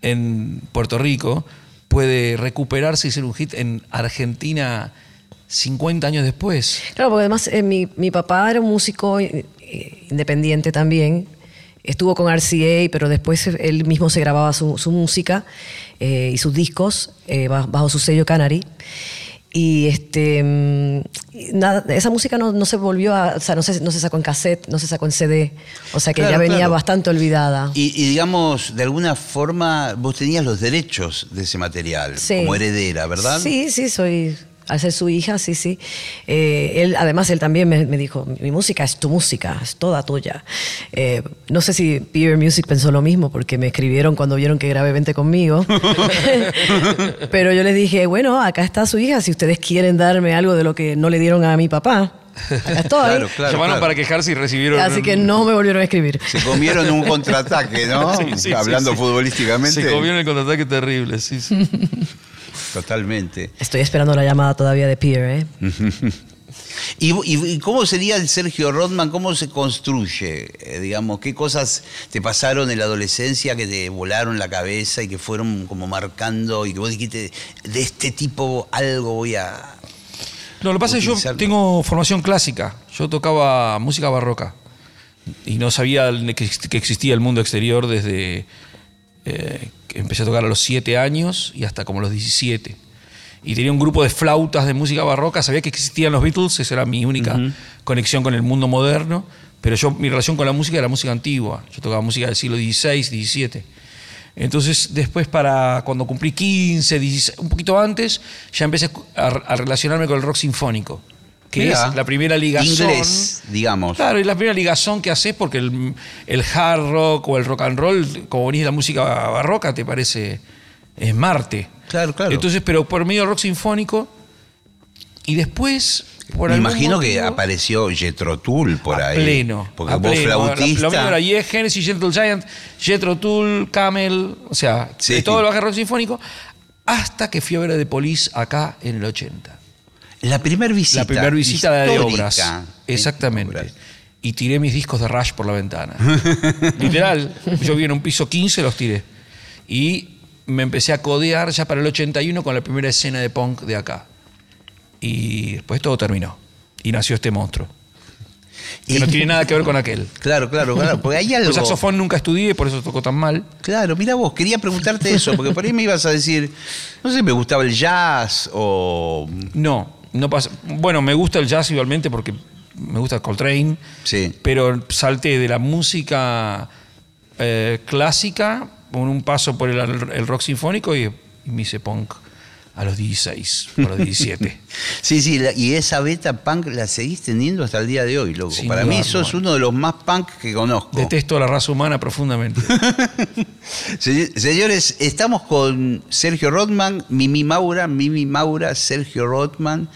en Puerto Rico puede recuperarse y ser un hit en Argentina 50 años después? Claro, porque además eh, mi, mi papá era un músico eh, independiente también. Estuvo con RCA, pero después él mismo se grababa su, su música eh, y sus discos eh, ba- bajo su sello Canary. Y este, mm, nada, esa música no, no se volvió a, o sea, no se, no se sacó en cassette, no se sacó en CD, o sea que Claro, ya venía claro. bastante olvidada. Y, y digamos, de alguna forma, vos tenías los derechos de ese material Sí. como heredera, ¿verdad? Sí, sí, soy. Al ser su hija, sí, sí. Eh, él, además, él también me, me dijo: Mi música es tu música, es toda tuya. Eh, no sé si Peer Music pensó lo mismo, porque me escribieron cuando vieron que grabé Vente conmigo. Pero yo les dije: Bueno, acá está su hija, si ustedes quieren darme algo de lo que no le dieron a mi papá, acá estoy. Claro, claro. Llamaron claro. para quejarse y recibieron. Así que no me volvieron a escribir. Se comieron un contraataque, ¿no? Sí, sí, Hablando sí, sí. futbolísticamente. Se comieron el contraataque terrible, sí, sí. Totalmente. Estoy esperando la llamada todavía de Peer, ¿eh? ¿Y, y- y cómo sería el Sergio Rodman? ¿Cómo se construye? Eh, digamos, ¿qué cosas te pasaron en la adolescencia que te volaron la cabeza y que fueron como marcando y que vos dijiste, de este tipo algo voy a... No, lo que pasa es que yo tengo formación clásica. Yo tocaba música barroca. Y no sabía que, ex- que existía el mundo exterior desde eh, empecé a tocar a los 7 años y hasta como los 17. Y tenía un grupo de flautas de música barroca. Sabía que existían los Beatles, esa era mi única conexión con el mundo moderno. Pero yo, mi relación con la música era música antigua. Yo tocaba música del siglo XVI, XVII. Entonces, después, para cuando cumplí 15, 16, un poquito antes, ya empecé a, a relacionarme con el rock sinfónico, que Mirá. es la primera ligazón. Inglés, digamos. Claro, es la primera ligazón que haces porque el, el hard rock o el rock and roll, como venís de la música barroca, te parece es Marte. Claro, claro. Entonces, pero por medio del rock sinfónico y después por Me imagino que apareció Jethro Tull por a ahí. pleno. Porque a vos pleno. flautista. Lo mío era Yes, Genesis, Gentle Giant, Jethro Tull, Camel, o sea, Sí. de todo el baje rock sinfónico, hasta que fui a ver a The Police acá en el 80. La primera visita. La primera visita de obras. en Exactamente. obras. Y tiré mis discos de Rush por la ventana. Literal. Yo vi en un piso 15, los tiré. Y me empecé a codear ya para el 81 con la primera escena de punk de acá. Y después todo terminó. Y nació este monstruo. Que Y- no tiene nada que ver con aquel. Claro, claro, claro. Porque hay algo. El saxofón nunca estudié, por eso tocó tan mal. Claro, mira vos, quería preguntarte eso, porque por ahí me ibas a decir, no sé, me gustaba el jazz o. No, no pasa. Bueno, me gusta el jazz igualmente porque me gusta Coltrane. Sí. Pero salté de la música eh, clásica con un paso por el, el rock sinfónico y, y me hice punk a los 16, a los 17. Sí, sí, la- y esa beta punk la seguís teniendo hasta el día de hoy, loco. Sin Para mí sos uno de los más punk que conozco. Detesto a la raza humana profundamente. Se- Señores, estamos con Sergio Rodman, Mimi Maura, Mimi Maura, Sergio Rodman.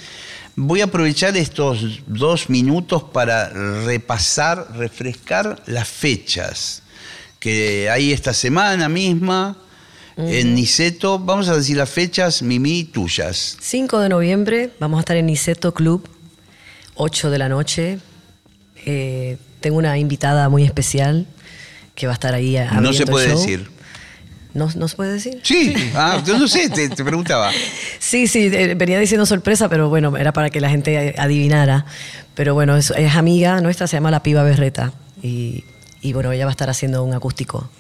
Voy a aprovechar estos dos minutos para repasar, refrescar las fechas que hay esta semana misma en Niceto. Vamos a decir las fechas, Mimi, tuyas. 5 de noviembre vamos a estar en Niceto Club, 8 de la noche. Eh, tengo una invitada muy especial que va a estar ahí No se el puede show. decir. ¿No, ¿No se puede decir? Sí, ah, yo no sé, te, te preguntaba. Sí, sí, eh, venía diciendo sorpresa, pero bueno, era para que la gente adivinara. Pero bueno, es, es amiga nuestra, se llama La Piba Berreta. Y, y bueno, ella va a estar haciendo un acústico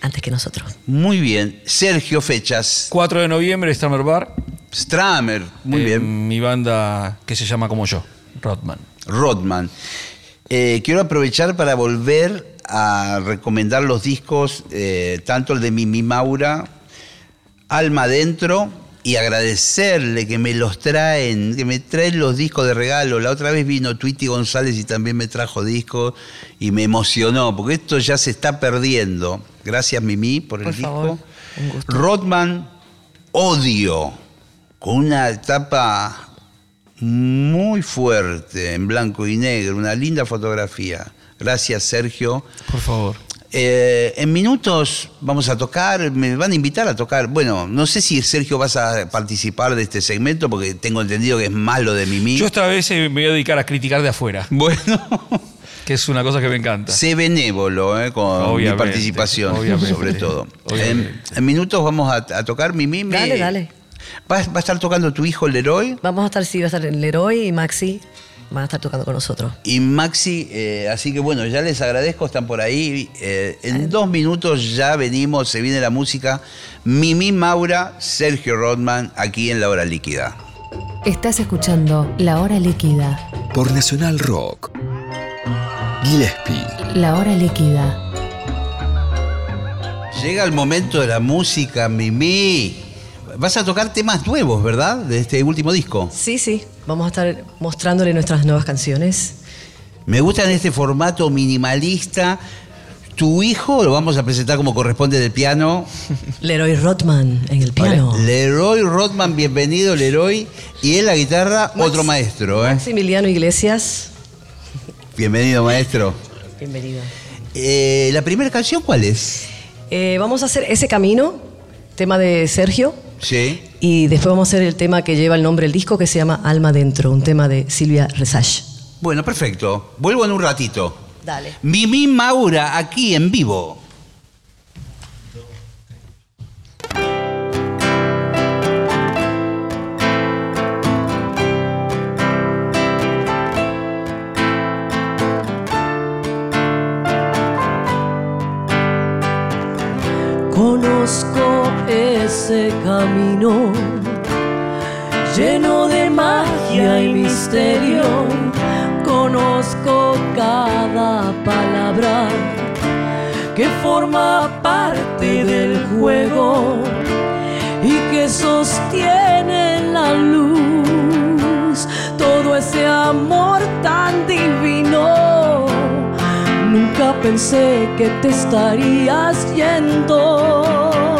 antes que nosotros. Muy bien. Sergio, fechas. 4 de noviembre, Stramer Bar. Stramer, muy eh, bien. Mi banda que se llama como yo, Rodman. Rodman. Eh, quiero aprovechar para volver a recomendar los discos, eh, tanto el de Mimi Maura, Alma Adentro, y agradecerle que me los traen, que me traen los discos de regalo. La otra vez vino Tweety González y también me trajo discos y me emocionó, porque esto ya se está perdiendo. Gracias Mimi por el Por disco. favor, un gusto. Rodman, Odio, con una etapa muy fuerte, en blanco y negro, una linda fotografía. Gracias, Sergio. Por favor. Eh, en minutos vamos a tocar, me van a invitar a tocar. Bueno, no sé si Sergio vas a participar de este segmento porque tengo entendido que es malo de Mimi. Yo esta vez eh, me voy a dedicar a criticar de afuera, Bueno, que es una cosa que me encanta. sé benévolo eh, con mi participación, obviamente, sobre todo. En, en minutos vamos a, a tocar Mimi. me- Dale, dale. ¿Va, va a estar tocando tu hijo Leroy? Vamos a estar, sí, va a estar Leroy y Maxi, van a estar tocando con nosotros. y Maxi, eh, así que bueno, ya les agradezco, están por ahí. Eh, en dos minutos ya venimos, se viene la música. Mimi Maura, Sergio Rodman, aquí en La Hora Líquida. Estás escuchando La Hora Líquida. por Nacional Rock. Gillespie. La Hora Líquida. Llega el momento de la música, Mimi. Vas a tocar temas nuevos, ¿verdad? De este último disco. Sí, sí, vamos a estar mostrándole nuestras nuevas canciones. Me gusta en este formato minimalista. Tu hijo lo vamos a presentar como corresponde del piano. Leroy Rothman en el piano. Leroy Rodman, bienvenido, Leroy. Y en la guitarra, otro maestro. ¿eh? Maximiliano Iglesias, Bienvenido, maestro. bienvenido. Eh, ¿La primera canción cuál es? Eh, vamos a hacer ese camino, tema de Sergio, Sí. y después vamos a hacer el tema que lleva el nombre del disco que se llama Alma Dentro, un tema de Silvia Resach. Bueno, perfecto. Vuelvo en un ratito. Dale. Mimi Maura, aquí en vivo. Ese camino lleno de magia y misterio. Conozco cada palabra que forma parte del juego y que sostiene la luz. Todo ese amor tan divino. Nunca pensé que te estarías yendo.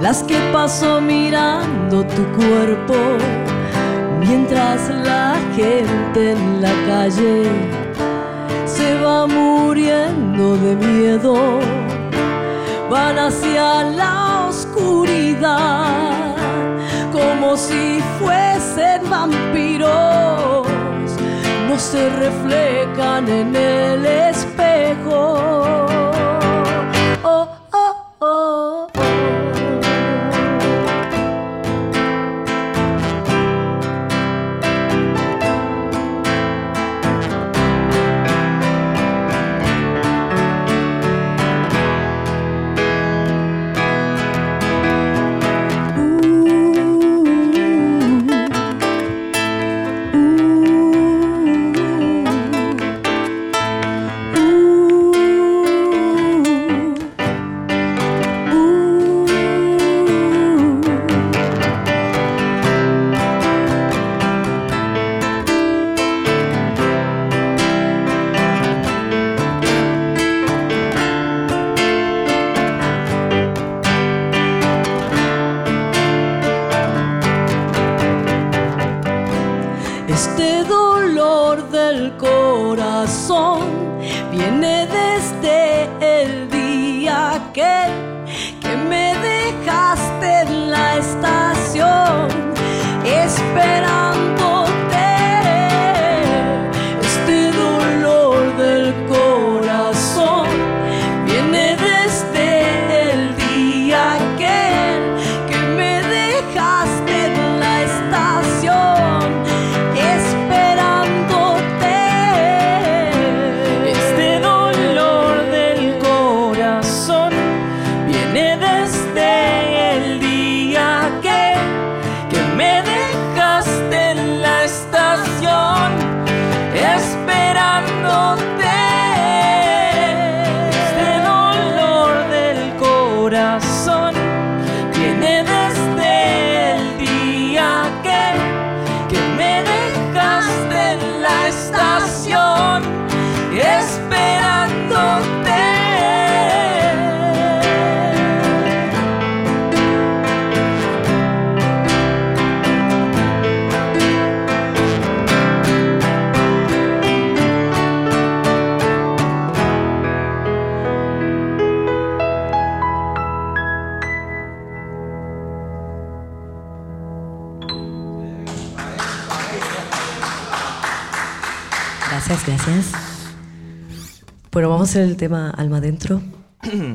Las que paso mirando tu cuerpo, mientras la gente en la calle se va muriendo de miedo, van hacia la oscuridad como si fuesen vampiros no se reflejan en el espejo. Bueno, vamos a el tema Alma Adentro.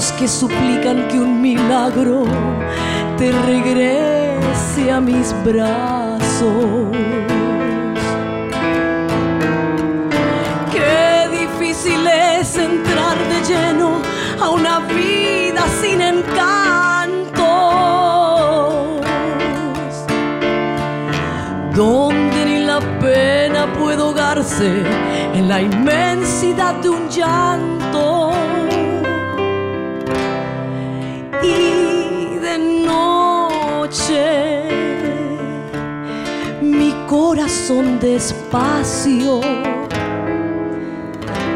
Ojos que suplican que un milagro te regrese a mis brazos. Qué difícil es entrar de lleno a una vida sin encantos, donde ni la pena puede ahogarse en la inmensidad de un llanto. Corazón despacio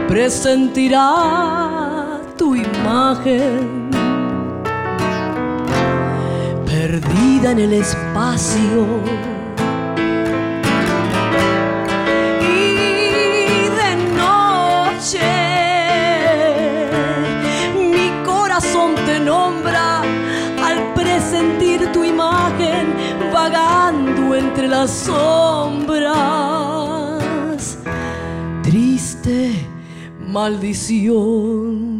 presentirá tu imagen perdida en el espacio. Sombras. Triste maldición.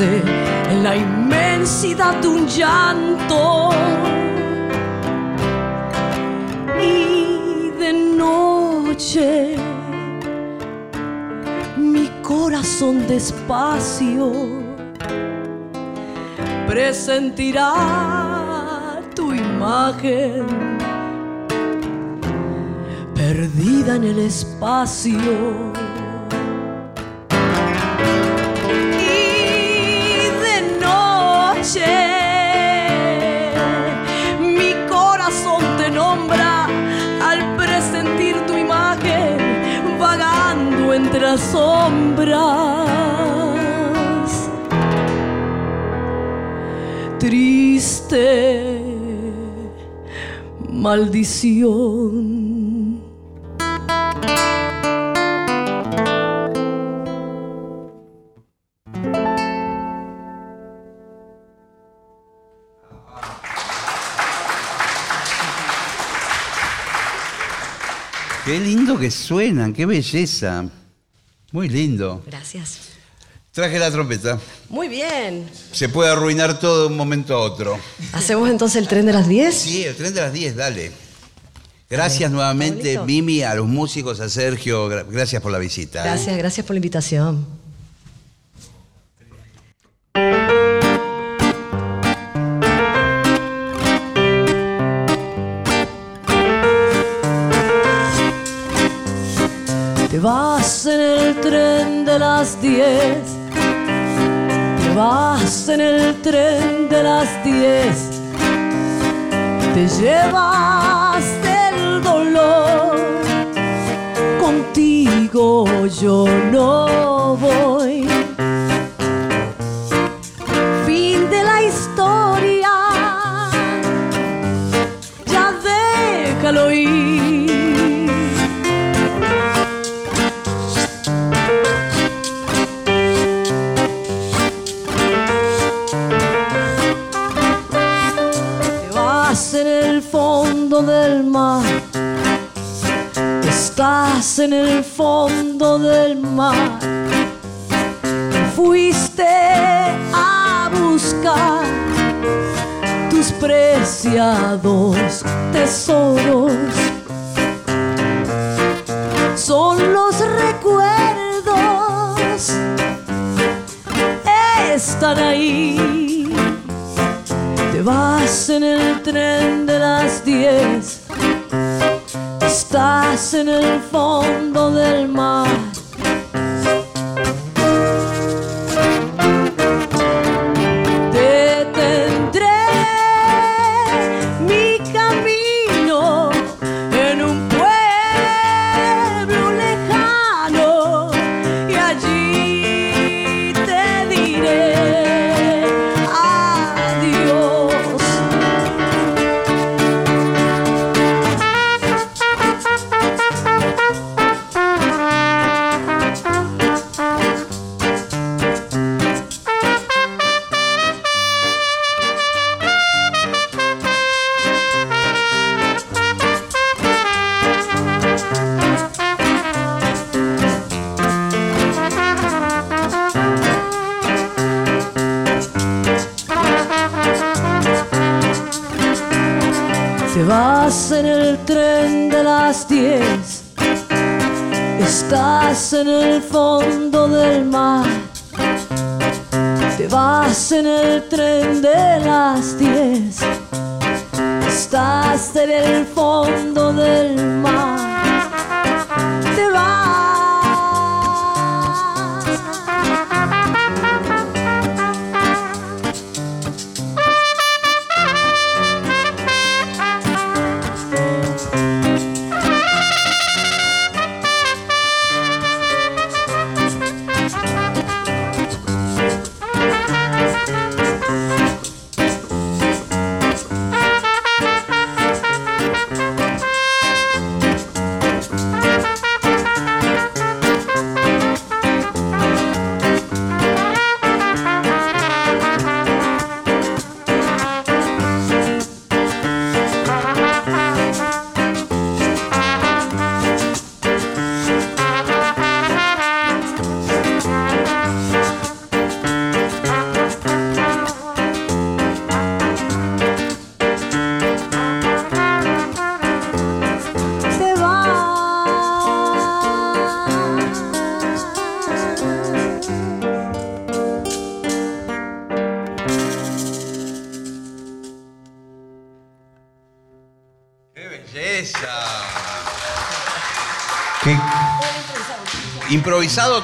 En la inmensidad de un llanto. Y de noche mi corazón despacio presentirá tu imagen perdida en el espacio. Sombras. triste maldición. Qué lindo que suenan, qué belleza. Muy lindo. Gracias. Traje la trompeta. Muy bien. Se puede arruinar todo de un momento a otro. ¿Hacemos entonces el tren de las 10? Sí, el tren de las 10, dale. Gracias nuevamente. Mimi, a los músicos, a Sergio. gra- Gracias por la visita. ¿eh? Gracias, gracias por la invitación. Te vas en el tren de las 10. Te vas en el tren de las 10. Te llevas el dolor. Contigo yo no en el fondo del mar. Fuiste a buscar tus preciados tesoros. Son los recuerdos. Están ahí. Te vas en el tren de las 10. Estás en el fondo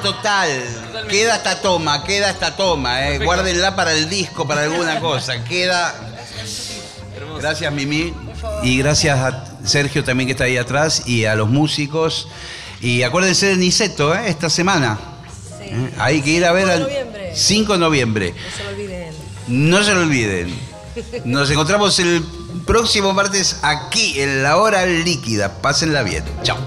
Total. Queda esta toma, queda esta toma. Eh. Guárdenla para el disco, para alguna cosa. Queda. Gracias, Mimi. Y gracias a Sergio también que está ahí atrás y a los músicos. Y acuérdense de Niceto, ¿eh? esta semana. ¿Eh? Hay que ir a ver al 5 de noviembre. No se lo olviden. No se lo olviden. Nos encontramos el próximo martes aquí en la hora líquida. Pásenla bien. Chao.